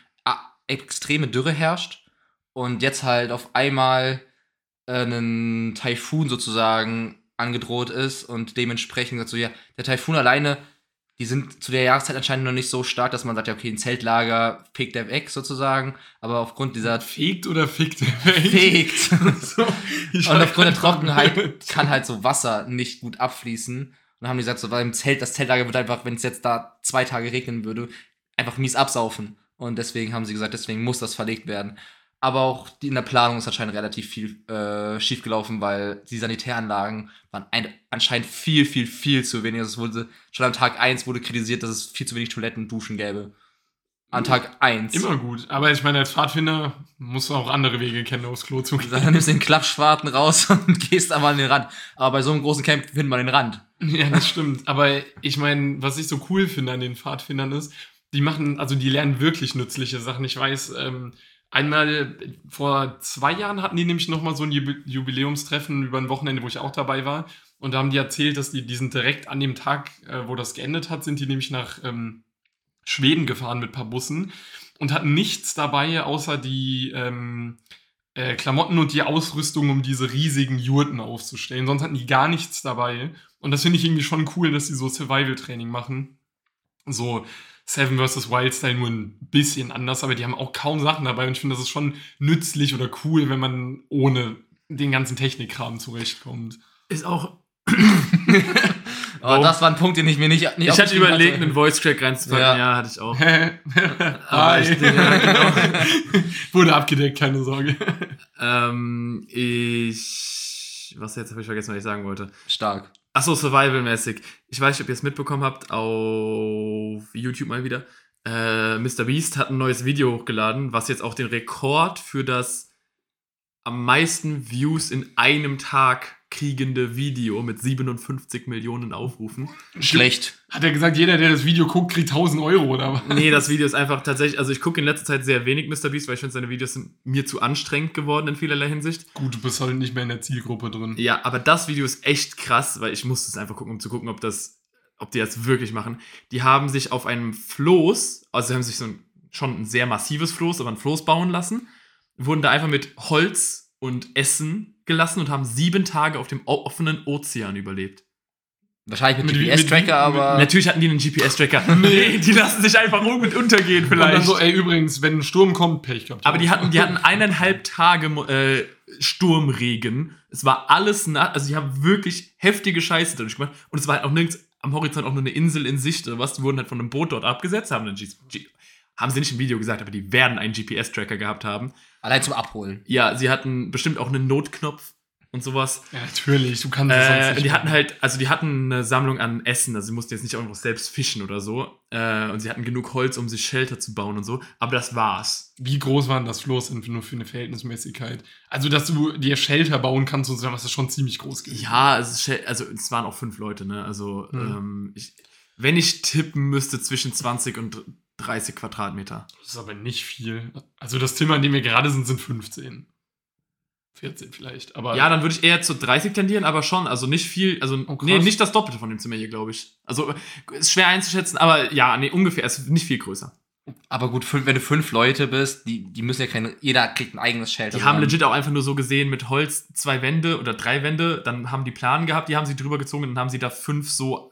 extreme Dürre herrscht. Und jetzt halt auf einmal äh, ein Taifun sozusagen angedroht ist und dementsprechend so, ja, der Taifun alleine, die sind zu der Jahreszeit anscheinend noch nicht so stark, dass man sagt, ja, okay, ein Zeltlager fegt der weg sozusagen, aber aufgrund dieser Fegt oder fickt? fegt so, und aufgrund der Trockenheit kann halt so Wasser nicht gut abfließen. Und dann haben die gesagt, so beim Zelt, das Zeltlager wird einfach, wenn es jetzt da zwei Tage regnen würde, einfach mies absaufen. Und deswegen haben sie gesagt, deswegen muss das verlegt werden. Aber auch die, in der Planung ist anscheinend relativ viel äh, schiefgelaufen, weil die Sanitäranlagen waren ein, anscheinend viel, viel, viel zu wenig. Also es wurde, schon am Tag 1 wurde kritisiert, dass es viel zu wenig Toiletten und Duschen gäbe. An Tag 1. Immer gut. Aber ich meine, als Pfadfinder musst du auch andere Wege kennen, aufs Klo zu gehen. Dann nimmst du den Klappschwarten raus und gehst aber an den Rand. Aber bei so einem großen Camp findet man den Rand. Ja, das stimmt. Aber ich meine, was ich so cool finde an den Pfadfindern ist, die machen, also die lernen wirklich nützliche Sachen. Ich weiß, ähm, einmal vor zwei Jahren hatten die nämlich nochmal so ein Jubi- Jubiläumstreffen über ein Wochenende, wo ich auch dabei war. Und da haben die erzählt, dass die, die sind direkt an dem Tag, äh, wo das geendet hat, sind die nämlich nach ähm, Schweden gefahren mit ein paar Bussen und hatten nichts dabei, außer die ähm, äh, Klamotten und die Ausrüstung, um diese riesigen Jurten aufzustellen. Sonst hatten die gar nichts dabei. Und das finde ich irgendwie schon cool, dass die so Survival-Training machen. So Seven vs. Wild Style nur ein bisschen anders, aber die haben auch kaum Sachen dabei und ich finde, das ist schon nützlich oder cool, wenn man ohne den ganzen Technikkram zurechtkommt. Ist auch. Aber Oh. das war ein Punkt, den ich mir nicht, nicht Ich hatte überlegt, hatte. einen Voice-Crack reinzupacken. Ja. Ja. hatte ich auch. Aber ich- ja, genau. Wurde abgedeckt, keine Sorge. ähm, ich. Was jetzt habe ich vergessen, was ich sagen wollte. Stark. Achso, Survival-mäßig. Ich weiß nicht, ob ihr es mitbekommen habt, auf YouTube mal wieder. Äh, Mr. Beast hat ein neues Video hochgeladen, was jetzt auch den Rekord für das am meisten Views in einem Tag kriegende Video mit 57 Millionen Aufrufen. Schlecht. Hat er gesagt, jeder, der das Video guckt, kriegt 1000 Euro oder was? Nee, das Video ist einfach tatsächlich, also ich gucke in letzter Zeit sehr wenig Mr. Beast, weil ich finde, seine Videos sind mir zu anstrengend geworden in vielerlei Hinsicht. Gut, du bist halt nicht mehr in der Zielgruppe drin. Ja, aber das Video ist echt krass, weil ich musste es einfach gucken, um zu gucken, ob das, ob die das wirklich machen. Die haben sich auf einem Floß, also sie haben sich so ein, schon ein sehr massives Floß, aber ein Floß bauen lassen, wurden da einfach mit Holz und Essen gelassen und haben sieben Tage auf dem offenen Ozean überlebt. Wahrscheinlich mit, Mit- mit- GPS-Tracker, mit- aber. Natürlich hatten die einen GPS-Tracker. nee, die lassen sich einfach um und untergehen Und dann vielleicht. so, ey, übrigens, wenn ein Sturm kommt, Pech gehabt. Aber die hatten, die hatten eineinhalb Tage äh, Sturmregen. Es war alles nass. Also die haben wirklich heftige Scheiße dadurch gemacht. Und es war halt auch nirgends am Horizont auch nur eine Insel in Sicht oder was. Die wurden halt von einem Boot dort abgesetzt, haben einen G G haben sie nicht im Video gesagt, aber die werden einen GPS-Tracker gehabt haben. Allein zum Abholen. Ja, sie hatten bestimmt auch einen Notknopf und sowas. Ja, natürlich, du kannst es sonst Äh, nicht die hatten halt, also die hatten eine Sammlung an Essen, also sie mussten jetzt nicht einfach selbst fischen oder so. Äh, und sie hatten genug Holz, um sich Shelter zu bauen und so. Aber das war's. Wie groß war denn das Floß nur für eine Verhältnismäßigkeit? Also, dass du dir Shelter bauen kannst und so, was ist schon ziemlich groß gewesen. Ja, es ist, schä- also es waren auch fünf Leute, ne? Also, Mhm. ähm, ich, wenn ich tippen müsste, zwischen 20 und 30 Quadratmeter. Das ist aber nicht viel. Also, das Zimmer, in dem wir gerade sind, sind 15. 14 vielleicht, aber. Ja, dann würde ich eher zu 30 tendieren, aber schon, also nicht viel, also Oh, nee, nicht das Doppelte von dem Zimmer hier, glaube ich. Also ist schwer einzuschätzen, aber ja, nee, ungefähr, es ist nicht viel größer. Aber gut, wenn du fünf Leute bist, die, die müssen ja keine. Jeder kriegt ein eigenes Shelter. Die haben legit auch einfach nur so gesehen mit Holz zwei Wände oder drei Wände, dann haben die Plan gehabt, die haben sie drüber gezogen und dann haben sie da fünf so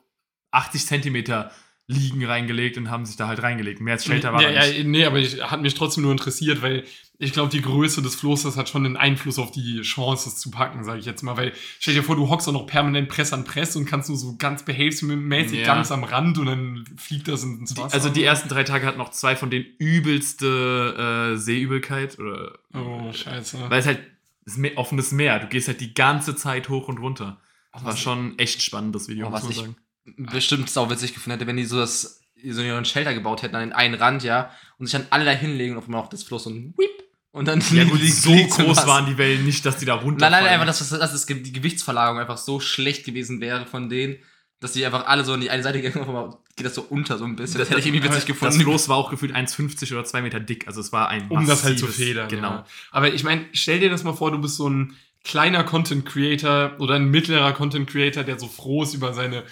80 Zentimeter Liegen reingelegt und haben sich da halt reingelegt. Mehr als Shelter war ja, da nicht. ja, nee, aber ich, hat mich trotzdem nur interessiert, weil ich glaube, die Größe des Floßes hat schon einen Einfluss auf die Chance, es zu packen, sage ich jetzt mal. Weil stell dir vor, du hockst auch noch permanent Press an Press und kannst nur so ganz behelfsmäßig Ja. ganz am Rand und dann fliegt das ins Die, Wasser. also die ersten drei Tage hatten noch zwei von den übelste äh, Seeübelkeit oder Oh, scheiße. weil es halt ist offenes Meer. Du gehst halt die ganze Zeit hoch und runter. Das war schon echt spannend, das Video, Oh, muss man ich- sagen. Bestimmt sauwitzig gefunden hätte, wenn die so das so einen Shelter gebaut hätten an den einen Rand, ja, und sich dann alle da hinlegen und auf einmal auch das Floß so ein Whip und dann Ja gut, so groß waren die Wellen nicht, dass die da runter. Nein, nein, einfach, dass, das- dass das, die Gewichtsverlagerung einfach so schlecht gewesen wäre von denen, dass die einfach alle so in die eine Seite gegangen sind, auf einmal geht das so unter so ein bisschen. Das, Das- hätte ich irgendwie witzig Das gefunden. Floß war auch gefühlt 1,50 oder 2 Meter dick. Also es war ein um das halt zu federn. Genau. Ja. Aber ich meine, stell dir das mal vor, du bist so ein kleiner Content Creator oder ein mittlerer Content Creator, der so froh ist über seine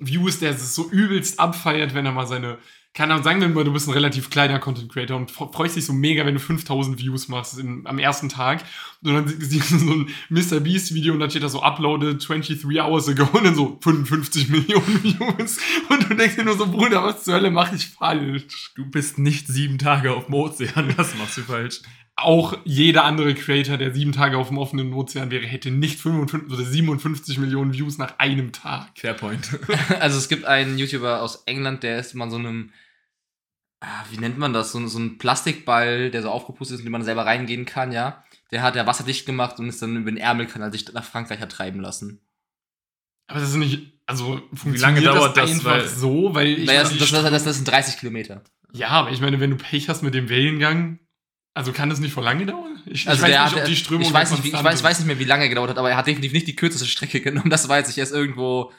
Views, der es so übelst abfeiert, wenn er mal seine keine Ahnung, sagen wir mal, du bist ein relativ kleiner Content Creator und fre- freust dich so mega, wenn du 5000 Views machst in, am ersten Tag. Und dann sie- siehst du so ein Mr. Beast Video und dann steht da so uploaded 23 hours ago und dann so 55 Millionen Views. Und du denkst dir nur so, Bruder, was zur Hölle mache ich falsch? Du bist nicht sieben Tage auf Ozean, das machst du falsch. Auch jeder andere Creator, der sieben Tage auf dem offenen Ozean wäre, hätte nicht 55 oder 57 Millionen Views nach einem Tag. Fairpoint. Also es gibt einen YouTuber aus England, der ist mal so einem ah, wie nennt man das? So, so ein Plastikball, der so aufgepustet ist, in den man selber reingehen kann, ja. Der hat er wasserdicht gemacht und ist dann über den Ärmelkanal sich nach Frankreich hat treiben lassen. Aber das ist nicht, also funktioniert lange dauert das, einfach weil- so, weil ich Naja, das, das, das, das sind 30 Kilometer. Ja, aber ich meine, wenn du Pech hast mit dem Wellengang, also kann das nicht vor lange dauern? Ich, Also ich weiß nicht, hat, ob die Strömung ich, weiß nicht, wie, ich, weiß, weiß nicht mehr, wie lange er gedauert hat, aber er hat definitiv nicht die kürzeste Strecke genommen. Das war jetzt nicht erst irgendwo.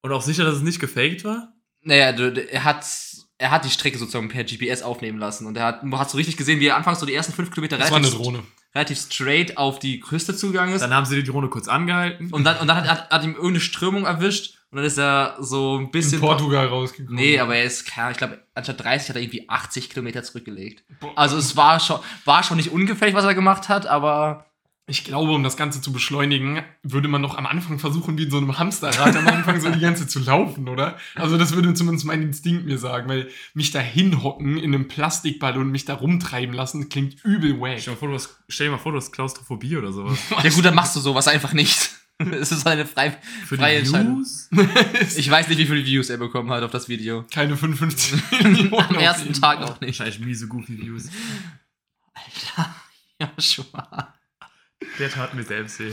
Und auch sicher, dass es nicht gefaked war? Naja, er hat, er hat die Strecke sozusagen per GPS aufnehmen lassen und er hat, hat so richtig gesehen, wie er anfangs so die ersten fünf Kilometer Das war eine relativ, Drohne. relativ straight auf die Küste zugegangen ist. Dann haben sie die Drohne kurz angehalten. Und dann, und dann hat, hat, hat ihm irgendeine Strömung erwischt und dann ist er so ein In bisschen. Portugal rausgekommen. Nee, aber er ist, keine ich glaube, anstatt 30 hat er irgendwie 80 Kilometer zurückgelegt. Boah. Also es war schon, war schon nicht ungefährlich, was er gemacht hat, aber Ich glaube, um das Ganze zu beschleunigen, würde man noch am Anfang versuchen, wie in so einem Hamsterrad am Anfang so die ganze zu laufen, oder? Also das würde zumindest mein Instinkt mir sagen, weil mich da hinhocken in einem Plastikball und mich da rumtreiben lassen, klingt übel wack. Stell dir, mal vor, du hast, stell dir mal vor, du hast Klaustrophobie oder sowas. ja gut, dann machst du sowas einfach nicht. Es ist eine frei, Für freie Entscheidung. Views? Ich weiß nicht, wie viele Views er bekommen hat auf das Video. Keine 55 Millionen. Am ersten Tag auch nicht. Wahrscheinlich miese goofy Views. Alter, ja, schon mal. Der tat mir selbst weh.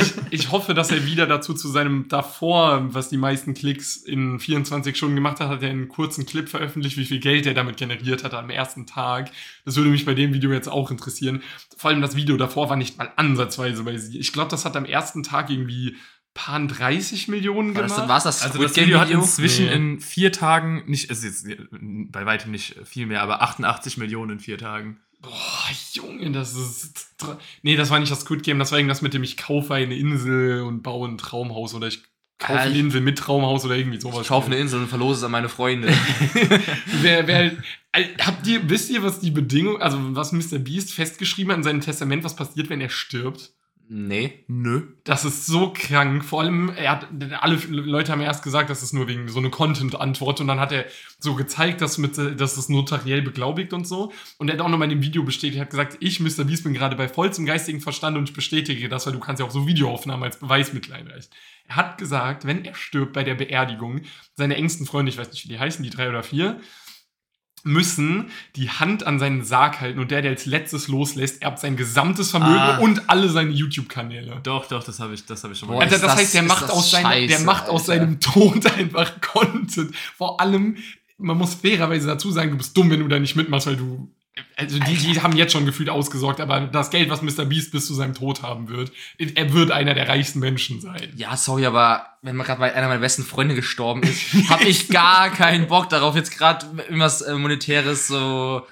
ich, ich hoffe, dass er wieder dazu zu seinem davor, was die meisten Klicks in 24 Stunden gemacht hat, hat er einen kurzen Clip veröffentlicht, wie viel Geld er damit generiert hat am ersten Tag. Das würde mich bei dem Video jetzt auch interessieren. Vor allem das Video davor war nicht mal ansatzweise bei sie. Ich glaube, das hat am ersten Tag irgendwie paar 30 Millionen War das, gemacht. war das Also Squid das Game Video hat inzwischen Nee. in vier Tagen, nicht, es ist jetzt bei weitem nicht viel mehr, aber 88 Millionen in vier Tagen. Boah, Junge, das ist. Nee, das war nicht das Squid Game, das war irgendwas mit dem ich kaufe eine Insel und baue ein Traumhaus oder ich kaufe eine Insel mit Traumhaus oder irgendwie sowas. Ich kaufe eine Insel und verlose es an meine Freunde. wer, wer, habt ihr, wisst ihr, was die Bedingung, also was Mr. Beast festgeschrieben hat in seinem Testament, was passiert, wenn er stirbt? Nee. Nö. Das ist so krank. Vor allem, er hat, alle Leute haben erst gesagt, das ist nur wegen so eine Content-Antwort und dann hat er so gezeigt, dass, mit, dass es notariell beglaubigt und so. Und er hat auch nochmal in dem Video bestätigt, hat gesagt, ich, Mr. Beast, bin gerade bei vollstem geistigen Verstand und ich bestätige das, weil du kannst ja auch so Videoaufnahmen als Beweismittel einreichen. Er hat gesagt, wenn er stirbt bei der Beerdigung, seine engsten Freunde, ich weiß nicht, wie die heißen, die drei oder vier, müssen die Hand an seinen Sarg halten und der, der als letztes loslässt, erbt sein gesamtes Vermögen Ah. und alle seine YouTube-Kanäle. Doch, doch, das habe ich, das hab ich schon mal Boah, Alter, ist das, das- heißt, der macht, aus, seiner, der scheiße, macht aus seinem Tod einfach Content. Vor allem, man muss fairerweise dazu sagen, du bist dumm, wenn du da nicht mitmachst, weil du. Also, die, die haben jetzt schon gefühlt ausgesorgt, aber das Geld, was Mr. Beast bis zu seinem Tod haben wird, er wird einer der reichsten Menschen sein. Ja, sorry, aber wenn mal gerade mal einer meiner besten Freunde gestorben ist, habe ich gar keinen Bock darauf, jetzt gerade irgendwas äh, Monetäres so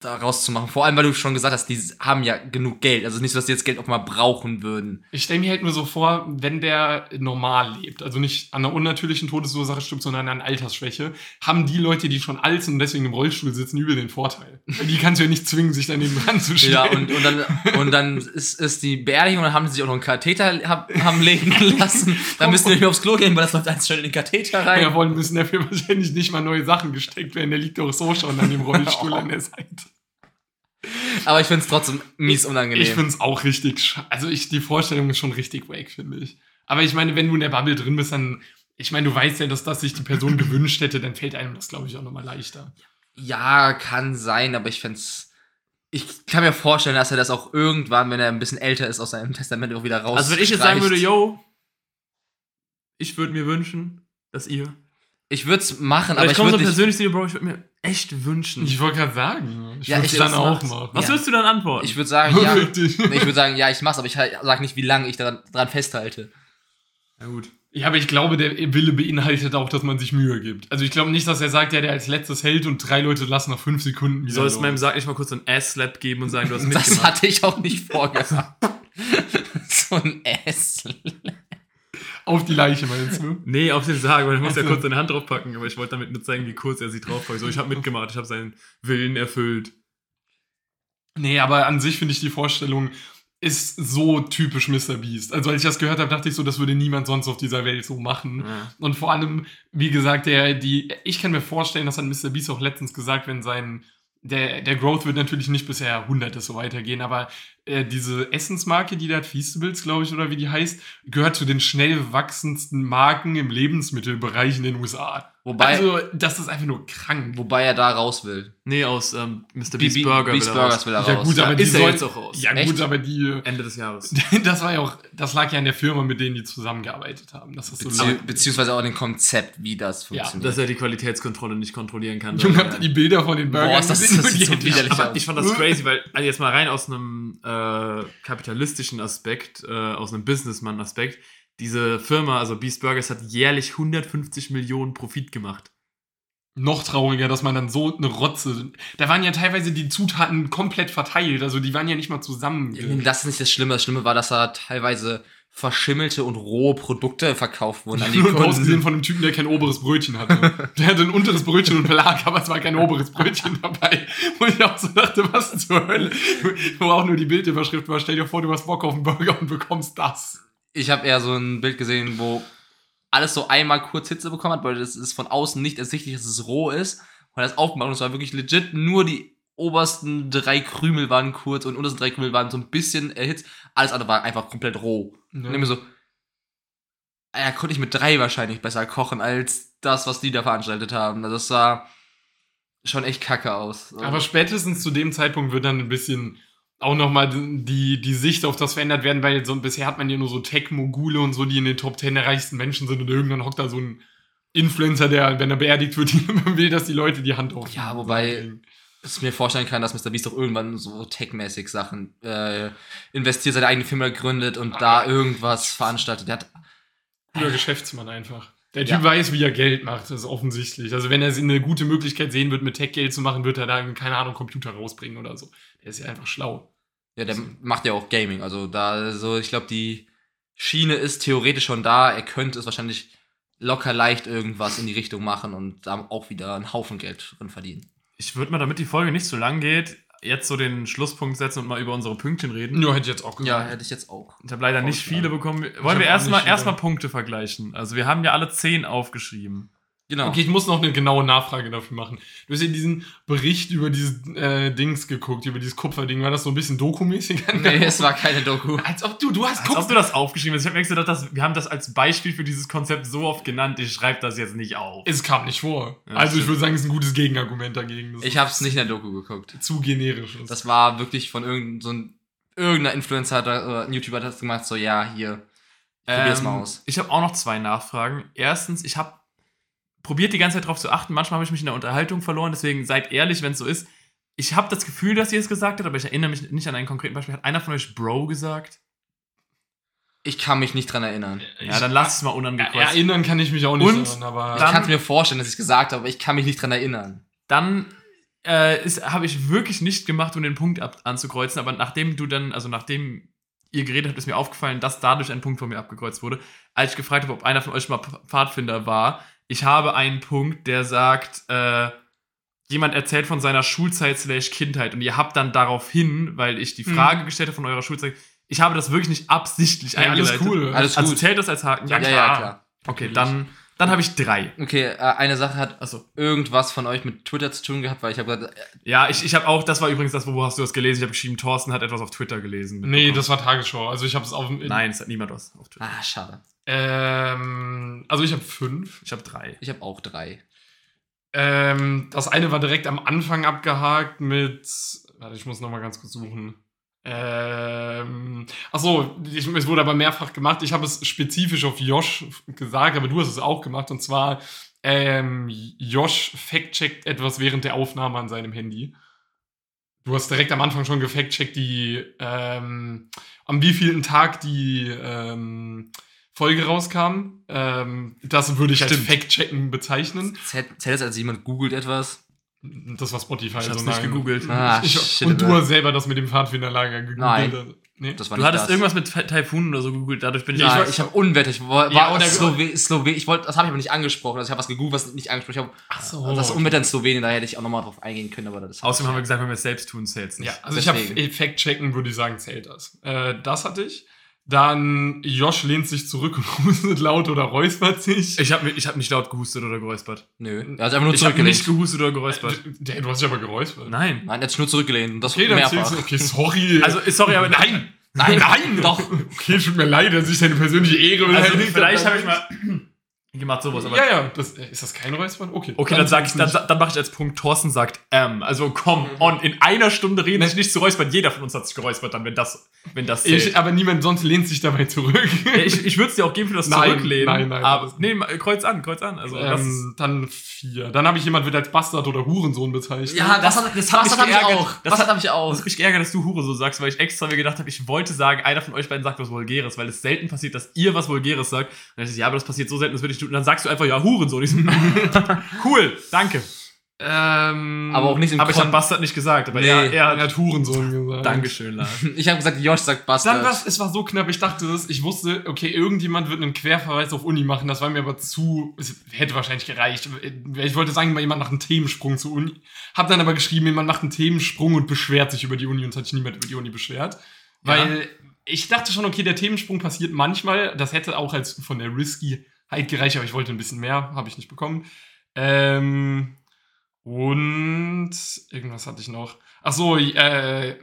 daraus zu machen. Vor allem, weil du schon gesagt hast, die haben ja genug Geld. Also nicht so, dass die jetzt Geld auch mal brauchen würden. Ich stelle mir halt nur so vor, wenn der normal lebt, also nicht an einer unnatürlichen Todesursache stirbt, sondern an Altersschwäche, haben die Leute, die schon alt sind und deswegen im Rollstuhl sitzen, übel den Vorteil. Die kannst du ja nicht zwingen, sich daneben dran zu stellen. Ja, und, und dann, und dann ist, ist die Beerdigung, dann haben sie sich auch noch einen Katheter hab, haben legen lassen. Dann müssen wir nicht mehr aufs Klo gehen, weil das läuft eins schnell in den Katheter rein. Ja, wollen müssen dafür wahrscheinlich nicht mal neue Sachen gesteckt werden. Der liegt doch so schon an dem Rollstuhl an der Seite. Aber ich finde es trotzdem mies unangenehm. Ich finde es auch richtig. Also ich, die Vorstellung ist schon richtig wack, finde ich. Aber ich meine, wenn du in der Bubble drin bist, dann. Ich meine, du weißt ja, dass das sich die Person gewünscht hätte, dann fällt einem das, glaube ich, auch nochmal leichter. Ja, kann sein, aber ich find's. Ich kann mir vorstellen, dass er das auch irgendwann, wenn er ein bisschen älter ist, aus seinem Testament auch wieder raus. Also wenn ich jetzt sagen würde, yo, ich würde mir wünschen, dass ihr. Ich würde es machen, Aber aber ich ich komme so persönlich zu dir, Bro, ich würde mir echt wünschen. Ich wollte gerade sagen. Ich Ja, würde ich es dann auch machen. machen. Was Ja. würdest du dann antworten? Ich würde sagen, ja. Ich würde sagen, ja, ich mach's, aber ich halt, sag nicht, wie lange ich daran, daran festhalte. ja gut. Ja, aber ich glaube, der Wille beinhaltet auch, dass man sich Mühe gibt. Also ich glaube nicht, dass er sagt, ja, der als letztes hält und drei Leute lassen nach fünf Sekunden wieder Du sollst meinem Sarg nicht mal kurz so einen Ass-Slap geben und sagen, du hast Das mitgemacht. hatte ich auch nicht vorgehabt. so ein Ass. Auf die Leiche, meinst du? Nee, auf den Sarg, weil ich muss ja kurz seine Hand draufpacken, aber ich wollte damit nur zeigen, wie kurz er sie draufpackt. So, ich habe mitgemacht, ich habe seinen Willen erfüllt. Nee, aber an sich finde ich die Vorstellung ist so typisch Mr. Beast. Also als ich das gehört habe, dachte ich so, das würde niemand sonst auf dieser Welt so machen. Ja. Und vor allem, wie gesagt, der, die, ich kann mir vorstellen, das hat Mr. Beast auch letztens gesagt, wenn sein, der, der Growth wird natürlich nicht bisher Jahrhunderte so weitergehen, aber äh, diese Essensmarke, die da hat, Feastables, glaube ich, oder wie die heißt, gehört zu den schnell wachsendsten Marken im Lebensmittelbereich in den USA. Wobei, also, das ist einfach nur krank. wobei er da raus will. Nee, aus ähm, Mr. Beast Burger. Beast will er raus. Burgers will er Ja, raus. gut, aber die ist er soll- jetzt auch raus. Ja, Echt? gut, aber die. Ende des Jahres. Das war ja auch, das lag ja an der Firma, mit denen die zusammengearbeitet haben. Das ist so Bezieh leid. beziehungsweise auch dem Konzept, wie das Ja, funktioniert. Dass er die Qualitätskontrolle nicht kontrollieren kann. Junge, habt ihr die Bilder von den Burgern Boah, ist das- gesehen? das so widerlich Aber aus. ich fand das crazy, weil, also jetzt mal rein aus einem äh, kapitalistischen Aspekt, äh, aus einem Businessman-Aspekt, diese Firma, also Beast Burgers, hat jährlich 150 Millionen Profit gemacht. Noch trauriger, dass man dann so eine Rotze. Da waren ja teilweise die Zutaten komplett verteilt, also die waren ja nicht mal zusammen. Das ist nicht das Schlimme. Das Schlimme war, dass da teilweise verschimmelte und rohe Produkte verkauft wurden an die Nur ausgesehen Kunden. von einem Typen, der kein oberes Brötchen hatte. Der hatte ein unteres Brötchen und Belag, aber es war kein oberes Brötchen dabei. Wo ich auch so dachte, was zur Hölle. Wo auch nur die Bildüberschrift war, stell dir vor, du hast Bock auf einen Burger und bekommst das. Ich habe eher so ein Bild gesehen, wo alles so einmal kurz Hitze bekommen hat, weil das ist von außen nicht ersichtlich, dass es roh ist. Und das aufgemacht und es war wirklich legit nur die obersten drei Krümel waren kurz und untersten drei Krümel waren so ein bisschen erhitzt. Alles andere war einfach komplett roh. Und ich mir so, er konnte ich mit drei wahrscheinlich besser kochen als das, was die da veranstaltet haben. Also das sah schon echt kacke aus. Aber spätestens zu dem Zeitpunkt wird dann ein bisschen auch nochmal die, die Sicht auf das verändert werden, weil so, bisher hat man ja nur so Tech-Mogule und so, die in den Top 10 der reichsten Menschen sind und irgendwann hockt da so ein Influencer, der, wenn er beerdigt wird, will, dass die Leute die Hand auf. Ja, wobei- ich mir vorstellen kann, dass Mr. Beast doch irgendwann so tech-mäßig Sachen äh, investiert, seine eigene Firma gründet und da irgendwas veranstaltet. Der hat Guter Geschäftsmann einfach. Der Typ Ja. weiß, wie er Geld macht, das ist offensichtlich. Also wenn er eine gute Möglichkeit sehen wird, mit Tech Geld zu machen, wird er da, keine Ahnung, Computer rausbringen oder so. Der ist ja einfach schlau. Ja, der macht ja auch Gaming. Also da so, ich glaube, die Schiene ist theoretisch schon da. Er könnte es wahrscheinlich locker leicht irgendwas in die Richtung machen und da auch wieder einen Haufen Geld drin verdienen. Ich würde mal, damit die Folge nicht so lang geht, jetzt so den Schlusspunkt setzen und mal über unsere Pünktchen reden. Nur hätte ich jetzt auch Ja, gesagt. hätte ich jetzt auch. Ich habe leider nicht viele bekommen. Wollen wir erstmal erstmal Punkte vergleichen? Also wir haben ja alle zehn aufgeschrieben. Genau. Okay, ich muss noch eine genaue Nachfrage dafür machen. Du hast ja diesen Bericht über dieses äh, Dings geguckt, über dieses Kupferding. War das so ein bisschen dokumäßig? Nee, es war keine Doku. Als ob du, du hast Als ob du das aufgeschrieben hast. Ich habe mir gedacht, dass, wir haben das als Beispiel für dieses Konzept so oft genannt. Ich schreibe das jetzt nicht auf. Es kam nicht vor. Ja, also ich würde sagen, es ist ein gutes Gegenargument dagegen. Das Ich habe es nicht in der Doku geguckt. zu generisch. ist. Das war wirklich von irgendein, so ein, irgendeiner Influencer hat oder ein YouTuber hat das gemacht, so ja, hier, probier's mal aus. Ähm, Ich habe auch noch zwei Nachfragen. Erstens, ich habe probiert die ganze Zeit darauf zu achten. Manchmal habe ich mich in der Unterhaltung verloren, deswegen seid ehrlich, wenn es so ist. Ich habe das Gefühl, dass ihr es gesagt habt, aber ich erinnere mich nicht an einen konkreten Beispiel. Hat einer von euch Bro gesagt? Ich kann mich nicht dran erinnern. Ja, dann lass es mal unangekreuzt. Erinnern kann ich mich auch nicht Und daran, aber Ich Dann- kann mir vorstellen, dass ich gesagt habe, aber ich kann mich nicht dran erinnern. dann äh, habe ich wirklich nicht gemacht, um den Punkt ab anzukreuzen, aber nachdem du dann, also nachdem ihr geredet habt, ist mir aufgefallen, dass dadurch ein Punkt von mir abgekreuzt wurde. Als ich gefragt habe, ob einer von euch mal Pfadfinder war, ich habe einen Punkt, der sagt, äh, jemand erzählt von seiner Schulzeit slash Kindheit und ihr habt dann darauf hin, weil ich die Mhm. Frage gestellt habe von eurer Schulzeit, ich habe das wirklich nicht absichtlich ja, alles eingeleitet. cool. Alles Also gut. zählt das als Haken? Ja, ja, ja, klar. Okay, Natürlich. dann, dann habe ich drei. Okay, äh, eine Sache hat Achso. irgendwas von euch mit Twitter zu tun gehabt, weil ich habe gesagt, äh, Ja, ich, ich habe auch, das war übrigens das, wo hast du das gelesen? Ich habe geschrieben, Thorsten hat etwas auf Twitter gelesen. Nee, das war Tagesschau. Also ich habe es auf. Nein, es hat niemand was auf Twitter. ah, schade. Ähm, also ich habe fünf. Ich habe drei. Ich habe auch drei. Ähm, das eine war direkt am Anfang abgehakt mit. Warte, ich muss noch mal ganz kurz suchen. Ähm, achso, ich, es wurde aber mehrfach gemacht. Ich habe es spezifisch auf Josh gesagt, aber du hast es auch gemacht. Und zwar, ähm, Josh fact-checkt etwas während der Aufnahme an seinem Handy. Du hast direkt am Anfang schon gefact-checkt, die, ähm, am wievielten Tag die ähm, Folge rauskam. Ähm, das würde ich als Stimmt. Fact-checken bezeichnen. Zählt es, als jemand googelt etwas? Das war Spotify. Ich hab's also nicht gegoogelt. Ah, Ich, shit, und du hast selber das mit dem Pfadfinderlager gegoogelt. Nein. Also, nee? Das war Du hattest das. irgendwas mit Ty- Typhoon oder so gegoogelt, dadurch bin ich. Ja, ich ich, habe Unwetter. Ich war, Ja, war Slowe Slowe ich wollte, das habe ich aber nicht angesprochen. Also ich habe was gegoogelt, was nicht angesprochen. Ich habe Ach so. das Unwetter in Slowenien, da hätte ich auch nochmal drauf eingehen können, aber das Außerdem haben wir gesagt, wenn wir es selbst tun, zählt es nicht. Ja, also ich habe Deswegen. Fact-checken, würde ich sagen, zählt das. Äh, das hatte ich. Dann Josh lehnt sich zurück und hustet laut oder räuspert sich. Ich habe ich hab nicht laut gehustet oder geräuspert. Nö. Er hat sich einfach nur Ich habe nicht zurückgelehnt. gehustet oder geräuspert. Der, du hast dich aber geräuspert. Nein. Nein, er hat sich nur zurückgelehnt. Und das Okay, dann mehrfach. Okay, sorry. Also, sorry, aber nein. Nein, Nein, doch. Okay, tut mir leid, dass ich deine persönliche Ehre Also, vielleicht habe. habe ich mal gemacht sowas, aber. Ja, ja, das, äh, ist das kein Räuspern? Okay. Okay, dann, sag ich, dann, dann mache ich als Punkt, Thorsten sagt ähm. Also komm, on, in einer Stunde reden sich nicht zu räuspern. Jeder von uns hat sich geräuspert, dann, wenn das, wenn das zählt. Ich, aber niemand sonst lehnt sich dabei zurück. ja, ich ich würde es dir auch geben für das Nein, Zurücklehnen. nein, nein, Aber, nee, kreuz an, kreuz an. Also, ähm, dann vier. Dann habe ich jemand wird als Bastard oder Hurensohn bezeichnet. Ja, das, Das- hat, das das, hat mich das habe ich geärgert. auch. Das Das hat- habe ich auch. das ist richtig ärger, dass du Hure so sagst, weil ich extra mir gedacht habe, ich wollte sagen, einer von euch beiden sagt was Vulgäres, weil es selten passiert, dass ihr was Vulgäres sagt. Und dann ich, ja, aber das passiert so selten, das würde ich tun. Und dann sagst du einfach, ja, Hurensohn. Ich so, cool, danke. Ähm, Aber auch nicht im Aber ich habe Bastard nicht gesagt, aber Nee. er, er hat. hat Hurensohn gesagt. Dankeschön, Lars. Ich habe gesagt, Josh sagt Bastard. Dann was, es war so knapp, ich dachte es, ich wusste, okay, irgendjemand wird einen Querverweis auf Uni machen, das war mir aber zu, es hätte wahrscheinlich gereicht. Ich wollte sagen, mal jemand macht einen Themensprung zur Uni. Hab dann aber geschrieben, jemand macht einen Themensprung und beschwert sich über die Uni und es hat sich niemand über die Uni beschwert. Weil ich dachte schon, okay, der Themensprung passiert manchmal, das hätte auch als von der Risky-Heit gereicht, aber ich wollte ein bisschen mehr, habe ich nicht bekommen. Ähm, und irgendwas hatte ich noch. Ach so, äh,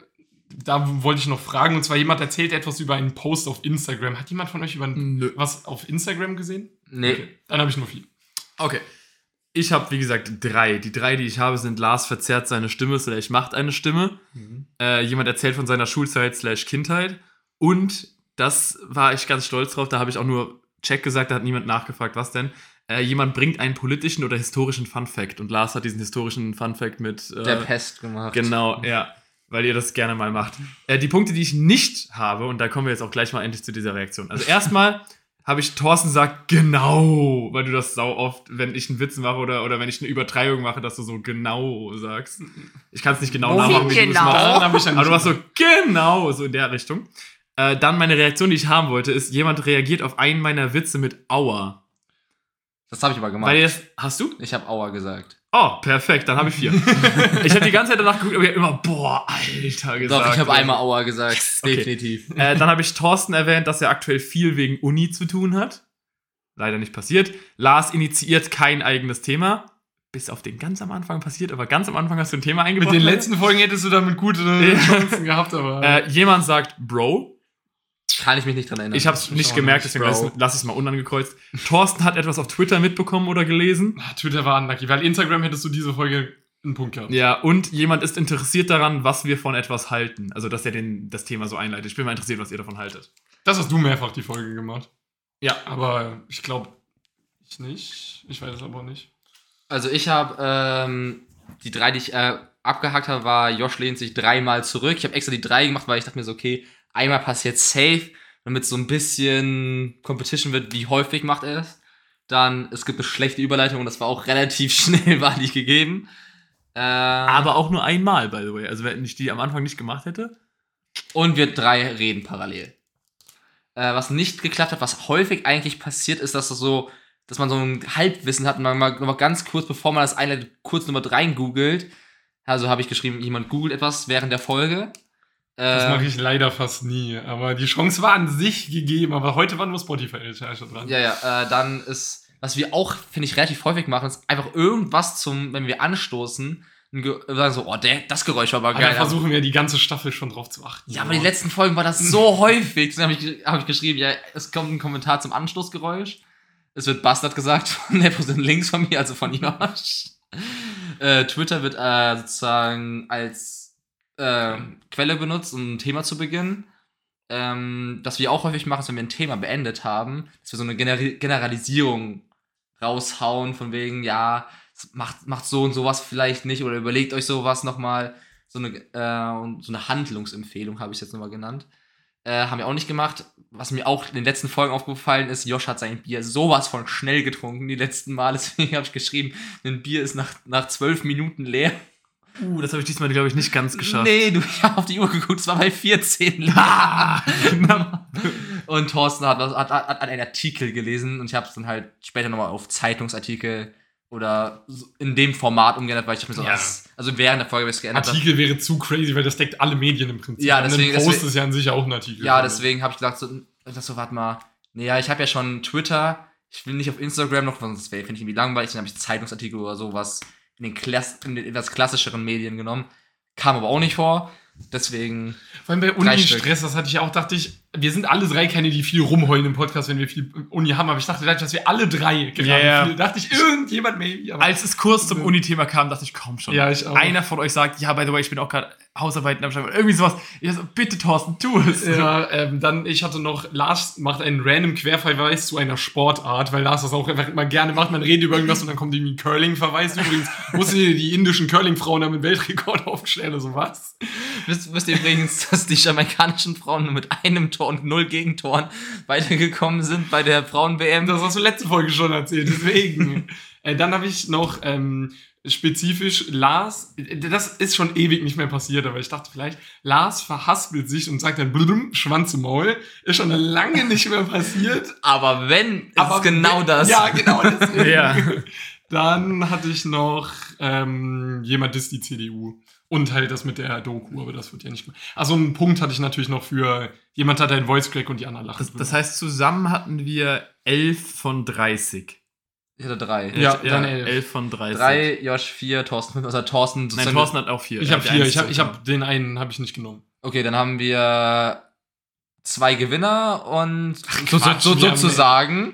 da wollte ich noch fragen, und zwar jemand erzählt etwas über einen Post auf Instagram. Hat jemand von euch über Nö. was auf Instagram gesehen? nee. Okay, dann habe ich nur vier. Okay. Ich habe, wie gesagt, drei. Die drei, die ich habe, sind Lars verzerrt seine Stimme, slash macht eine Stimme. Äh, jemand erzählt von seiner Schulzeit, slash Kindheit. Und das war ich ganz stolz drauf. Da habe ich auch nur Check gesagt, da hat niemand nachgefragt, was denn. Äh, jemand bringt einen politischen oder historischen Fun Fact. Und Lars hat diesen historischen Fun Fact mit. Äh, Der Pest gemacht. Genau, ja. Weil ihr das gerne mal macht. Äh, die Punkte, die ich nicht habe, und da kommen wir jetzt auch gleich mal endlich zu dieser Reaktion. Also erstmal habe ich Thorsten sagt, genau, weil du das sau oft, wenn ich einen Witz mache oder, oder wenn ich eine Übertreibung mache, dass du so genau sagst. Ich kann es nicht genau Wohin nachmachen, wie du es genau? machst. Aber du warst so, genau, so in der Richtung. Äh, dann meine Reaktion, die ich haben wollte, ist, jemand reagiert auf einen meiner Witze mit Aua. Das habe ich aber gemacht. Weil das, hast du? ich habe Aua gesagt. Oh, perfekt, dann habe ich vier. ich habe die ganze Zeit danach geguckt, aber ich hab immer, boah, Alter, gesagt. Doch, ich habe einmal Aua gesagt. Okay. Definitiv. Äh, dann habe ich Thorsten erwähnt, dass er aktuell viel wegen Uni zu tun hat. Leider nicht passiert. Lars initiiert kein eigenes Thema. Bis auf den ganz am Anfang passiert, aber ganz am Anfang hast du ein Thema Mit eingebracht. den Leute. letzten Folgen hättest du damit gute. Chancen gehabt, aber. Äh, jemand sagt Bro. Kann ich mich nicht dran erinnern. Ich habe es ich nicht gemerkt, deswegen lass ich es mal unangekreuzt. Thorsten hat etwas auf Twitter mitbekommen oder gelesen. Ah, Twitter war unlucky, weil Instagram hättest du diese Folge einen Punkt gehabt. Ja, und jemand ist interessiert daran, was wir von etwas halten. Also, dass er den, das Thema so einleitet. Ich bin mal interessiert, was ihr davon haltet. Das hast du mehrfach die Folge gemacht. Ja. Aber ich glaube, ich nicht. Ich weiß es aber nicht. Also ich habe ähm, die drei, die ich äh, abgehakt habe, war Josh lehnt sich dreimal zurück. Ich habe extra die drei gemacht, weil ich dachte mir so, okay, einmal passiert safe, damit so ein bisschen Competition wird, wie häufig macht er es. Dann, es gibt eine schlechte Überleitung und das war auch relativ schnell, war die gegeben. Äh, Aber auch nur einmal, by the way. Also, wenn ich die am Anfang nicht gemacht hätte. Und wir drei reden parallel. Äh, was nicht geklappt hat, was häufig eigentlich passiert, ist, dass das so, dass man so ein Halbwissen hat und man mal, noch mal ganz kurz, bevor man das einleitet, kurz Nummer rein googelt. Also habe ich geschrieben, jemand googelt etwas während der Folge. Das Äh, mache ich leider fast nie. Aber die Chance war an sich gegeben. Aber heute war nur Spotify-Recherche dran. Ja, ja, äh, dann ist, was wir auch, finde ich, relativ häufig machen, ist einfach irgendwas zum, wenn wir anstoßen, sagen so, oh, der, das Geräusch war aber Aber geil. da versuchen wir die ganze Staffel schon drauf zu achten. Ja, aber die letzten Folgen war das so häufig. Dann habe ich, hab ich geschrieben, ja, es kommt ein Kommentar zum Anstoßgeräusch. Es wird Bastard gesagt von der Person links von mir, also von Josh. äh, Twitter wird äh, sozusagen als äh, Quelle benutzt, um ein Thema zu beginnen. Ähm, was wir auch häufig machen, ist, wenn wir ein Thema beendet haben, dass wir so eine Gener Generalisierung raushauen, von wegen, ja, macht, macht so und sowas vielleicht nicht oder überlegt euch sowas nochmal. So eine, äh, so eine Handlungsempfehlung habe ich jetzt nochmal genannt. Äh, haben wir auch nicht gemacht. Was mir auch in den letzten Folgen aufgefallen ist, Josh hat sein Bier sowas von schnell getrunken die letzten Mal. Deswegen habe ich geschrieben, ein Bier ist nach, nach zwölf Minuten leer. Uh, das habe ich diesmal, glaube ich, nicht ganz geschafft. Nee, du, ich habe auf die Uhr geguckt, es war bei 14 leer. und Thorsten hat, hat, hat, hat einen Artikel gelesen und ich habe es dann halt später nochmal auf Zeitungsartikel oder in dem Format umgeändert, weil ich mir so, Ja. was, also während der Folge habe ich es geändert. Artikel wäre zu crazy, weil das deckt alle Medien im Prinzip. Ja, Und deswegen- Ein Post deswegen- ist ja an sich auch ein Artikel. Ja, deswegen habe ich gesagt, so, Und so, warte mal. Naja, ich habe ja schon Twitter. Ich will nicht auf Instagram noch, sonst wäre, finde ich irgendwie langweilig. Dann habe ich Zeitungsartikel oder sowas in den, Klass in den etwas klassischeren Medien genommen. Kam aber auch nicht vor. Deswegen. Vor allem bei. Uni-Stress, das hatte ich auch, dachte ich, wir sind alle drei keine, die viel rumheulen im Podcast, wenn wir viel Uni haben, aber ich dachte gleich, dass wir alle drei gerade ja. viel, dachte ich, irgendjemand maybe. Aber Als es kurz zum Uni-Thema kam, dachte ich, komm schon. Ja, ich auch. Einer von euch sagt, ja, by the way, ich bin auch gerade Hausarbeiten am Schreiben. Irgendwie sowas. Ich so, bitte, Thorsten, tu es. Ja, ähm, dann, ich hatte noch, Lars macht einen random Querverweis zu einer Sportart, weil Lars das auch einfach immer gerne macht. Man redet über irgendwas und dann kommt irgendwie ein Curling-Verweis. Übrigens, musste die indischen Curling-Frauen haben einen Weltrekord aufstellen oder sowas. Wisst, wisst ihr übrigens, dass die jamaikanischen Frauen nur mit einem Tor und null Gegentoren weitergekommen sind bei der Frauen-WM? Das hast du letzte Folge schon erzählt, deswegen. äh, dann habe ich noch ähm, spezifisch Lars, das ist schon ewig nicht mehr passiert, aber ich dachte vielleicht, Lars verhaspelt sich und sagt dann blum, Schwanz im Maul. Ist schon lange nicht mehr passiert. Aber wenn, ist Aber es genau wenn- das. Ja, genau deswegen. Ja. Dann hatte ich noch ähm, jemand disst die CDU. Und halt das mit der Doku, aber das wird ja nicht mehr. Also einen Punkt hatte ich natürlich noch für jemand hat einen Voice Crack und die anderen lachen. Das, das heißt, zusammen hatten wir 11 von 30. Ich hatte drei. Ja, dann elf. 11 von 30. Drei, Josh vier, Thorsten. Also Thorsten Nein, Thorsten hat auch vier. ich habe hat vier, ich habe ich hab, den einen habe ich nicht genommen. Okay, dann haben wir zwei Gewinner und so, so, Quatsch, so, haben- sozusagen.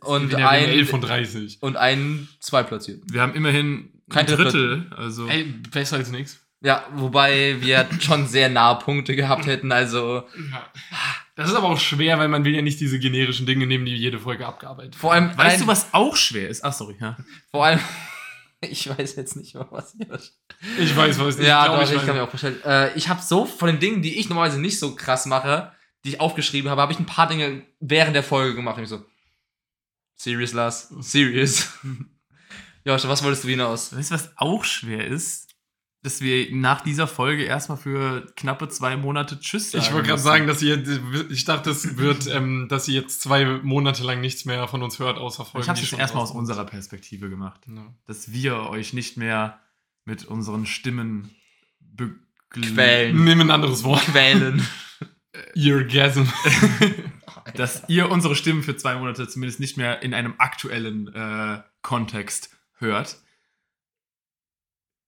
Und ein, 11 von 30. und ein Zweitplatziert. Wir haben immerhin Kein ein Drittel. Also, Ey, besser als nichts. Ja, wobei wir schon sehr nahe Punkte gehabt hätten, also Das ist aber auch schwer, weil man will ja nicht diese generischen Dinge nehmen, die jede Folge abgearbeitet vor allem, weißt ein, du, was auch schwer ist? Ach, sorry. Ja. vor allem, ich weiß jetzt nicht mehr, was hier Ich weiß, was Ja, glaub, doch, ich, weiß. kann mir auch vorstellen. Äh, ich habe so von den Dingen, die ich normalerweise nicht so krass mache, die ich aufgeschrieben habe, habe ich ein paar Dinge während der Folge gemacht. Und ich so, serious, Lars, serious. Josh, was wolltest du hinaus? Weißt du, was auch schwer ist? Dass wir nach dieser Folge erstmal für knappe zwei Monate Tschüss sagen Ich wollte gerade sagen, dass ihr, ich dachte, es wird, ähm, dass ihr jetzt zwei Monate lang nichts mehr von uns hört, außer Folgen. Ich habe es schon erstmal aus unserer Perspektive gemacht. Ja. Dass wir euch nicht mehr mit unseren Stimmen beglücken. Quälen. Nimm ein anderes Wort. Quälen. Eargasm. Dass ihr unsere Stimmen für zwei Monate zumindest nicht mehr in einem aktuellen äh, Kontext hört.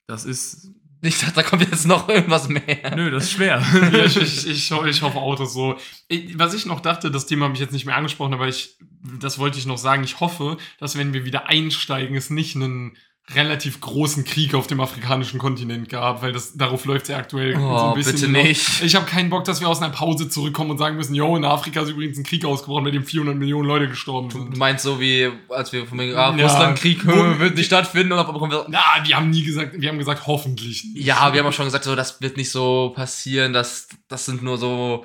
Das ist. Ich dachte, da kommt jetzt noch irgendwas mehr. Nö, das ist schwer. ja, ich, ich, ich, ich hoffe auch, dass so. Ich, was ich noch dachte, das Thema habe ich jetzt nicht mehr angesprochen, aber ich, das wollte ich noch sagen. Ich hoffe, dass wenn wir wieder einsteigen, es nicht einen relativ großen Krieg auf dem afrikanischen Kontinent gab, weil das darauf läuft ja aktuell so Oh, ein bisschen. bitte nicht. Ich habe keinen Bock, dass wir aus einer Pause zurückkommen und sagen müssen, yo, in Afrika ist übrigens ein Krieg ausgebrochen, bei dem 400 Millionen Leute gestorben Du sind. meinst so wie, als wir von ah, Ja. Russlandkrieg Wo- hö, wird nicht stattfinden und bekommen wir, Na, wir haben nie gesagt, wir haben gesagt, hoffentlich. nicht. ja, wir haben auch schon gesagt, so, das wird nicht so passieren, das, das sind nur so,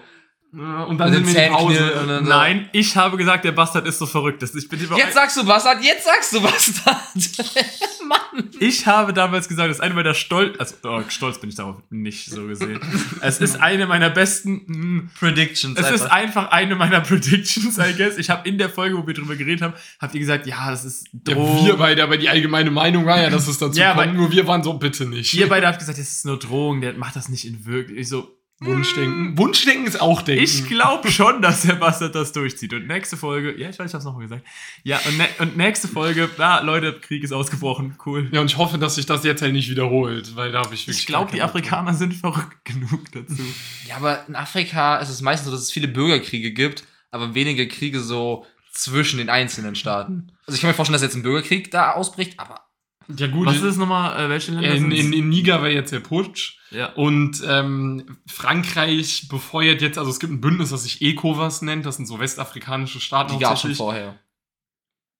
Und dann sind wir in die Pause. Dann- Nein, ich habe gesagt, der Bastard ist so verrückt. Ich, bin jetzt sagst du Bastard, jetzt sagst du Bastard. Mann. ich habe damals gesagt, das ist eine meiner Stolz. Also, oh, stolz bin ich darauf nicht so gesehen. es ist eine meiner besten. Mh, Predictions. Es ist einfach. einfach eine meiner Predictions, I guess. Ich habe in der Folge, wo wir drüber geredet haben, habt ihr gesagt, ja, das ist Ja, Drohung. wir beide, aber die allgemeine Meinung war ja, dass es dazu Ja, kommt. Nur wir waren so, bitte nicht. Ihr beide habt gesagt, das ist nur Drohung, der macht das nicht in wirklich. Ich so, Wunschdenken. Wunschdenken ist auch Denken. ich glaube schon, dass der Bastard das durchzieht. Und nächste Folge, ja, ich weiß, ich hab's nochmal gesagt. Ja, und, ne und nächste Folge, ah, Leute, Krieg ist ausgebrochen, cool. ja, und ich hoffe, dass sich das jetzt halt nicht wiederholt, weil da habe ich wirklich. Ich glaube, die Afrikaner sind verrückt genug dazu. Ja, aber in Afrika ist es meistens so, dass es viele Bürgerkriege gibt, aber wenige Kriege so zwischen den einzelnen Staaten. Also ich kann mir vorstellen, dass jetzt ein Bürgerkrieg da ausbricht, aber. Ja, gut. Was ist es nochmal? Äh, welche Länder in, in, in Niger war jetzt der Putsch. ja. Und ähm, Frankreich befeuert jetzt, also es gibt ein Bündnis, das sich ECOWAS nennt, das sind so westafrikanische Staaten die gab es schon vorher.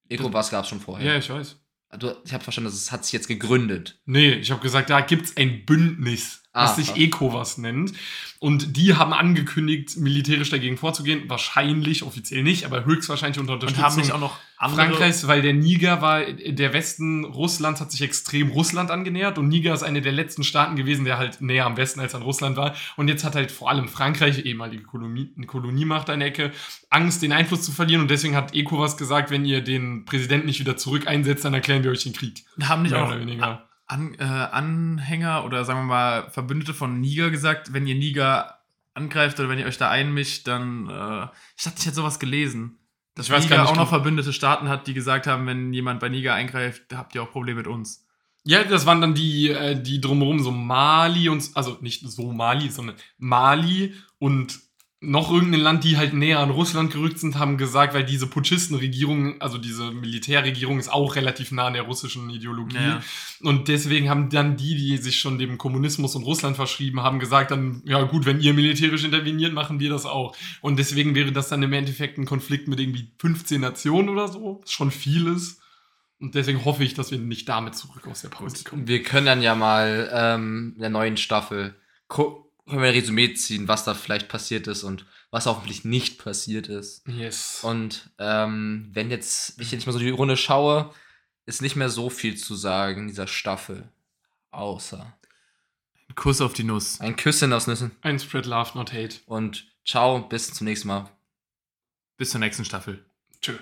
ECOWAS gab es schon vorher. Ja, ich weiß. Du, ich habe verstanden, dass es hat sich jetzt gegründet. Nee, ich habe gesagt, da gibt's ein Bündnis, Ah, sich ah. ECOWAS nennt. Und die haben angekündigt, militärisch dagegen vorzugehen. Wahrscheinlich, offiziell nicht, aber höchstwahrscheinlich unter Und Unterstützung haben nicht auch noch andere. Frankreichs, weil der Niger war, der Westen Russlands hat sich extrem Russland angenähert und Niger ist eine der letzten Staaten gewesen, der halt näher am Westen als an Russland war. Und jetzt hat halt vor allem Frankreich, ehemalige Kolonie, eine Koloniemacht an der Ecke, Angst, den Einfluss zu verlieren. Und deswegen hat ECOWAS gesagt, wenn ihr den Präsidenten nicht wieder zurück einsetzt, dann erklären wir euch den Krieg. haben nicht Mehr auch oder weniger. An, äh, Anhänger oder sagen wir mal Verbündete von Niger gesagt, wenn ihr Niger angreift oder wenn ihr euch da einmischt, dann. Äh, ich dachte, ich hätte sowas gelesen. Dass Ich weiß Niger auch noch verbündete Staaten hat, die gesagt haben, wenn jemand bei Niger eingreift, habt ihr auch Probleme mit uns. Ja, das waren dann die, äh, die drumherum so Mali und, also nicht so Mali, sondern Mali und noch irgendein Land, die halt näher an Russland gerückt sind, haben gesagt, weil diese Putschistenregierung, also diese Militärregierung ist auch relativ nah an der russischen Ideologie. Ja. Und deswegen haben dann die, die sich schon dem Kommunismus und Russland verschrieben haben, gesagt dann, ja gut, wenn ihr militärisch interveniert, machen wir das auch. Und deswegen wäre das dann im Endeffekt ein Konflikt mit irgendwie 15 Nationen oder so, was schon vieles. Und deswegen hoffe ich, dass wir nicht damit zurück aus der Pause kommen. Wir können dann ja mal ähm, der neuen Staffel gu- können wir ein Resümee ziehen, was da vielleicht passiert ist und was hoffentlich nicht passiert ist. Yes. Und ähm, wenn jetzt, wenn ich jetzt mal so die Runde schaue, ist nicht mehr so viel zu sagen in dieser Staffel. Außer Ein Kuss auf die Nuss. ein Küsschen aus Nüssen. Ein Spread Love, not Hate. Und ciao, bis zum nächsten Mal. Bis zur nächsten Staffel. Tschö.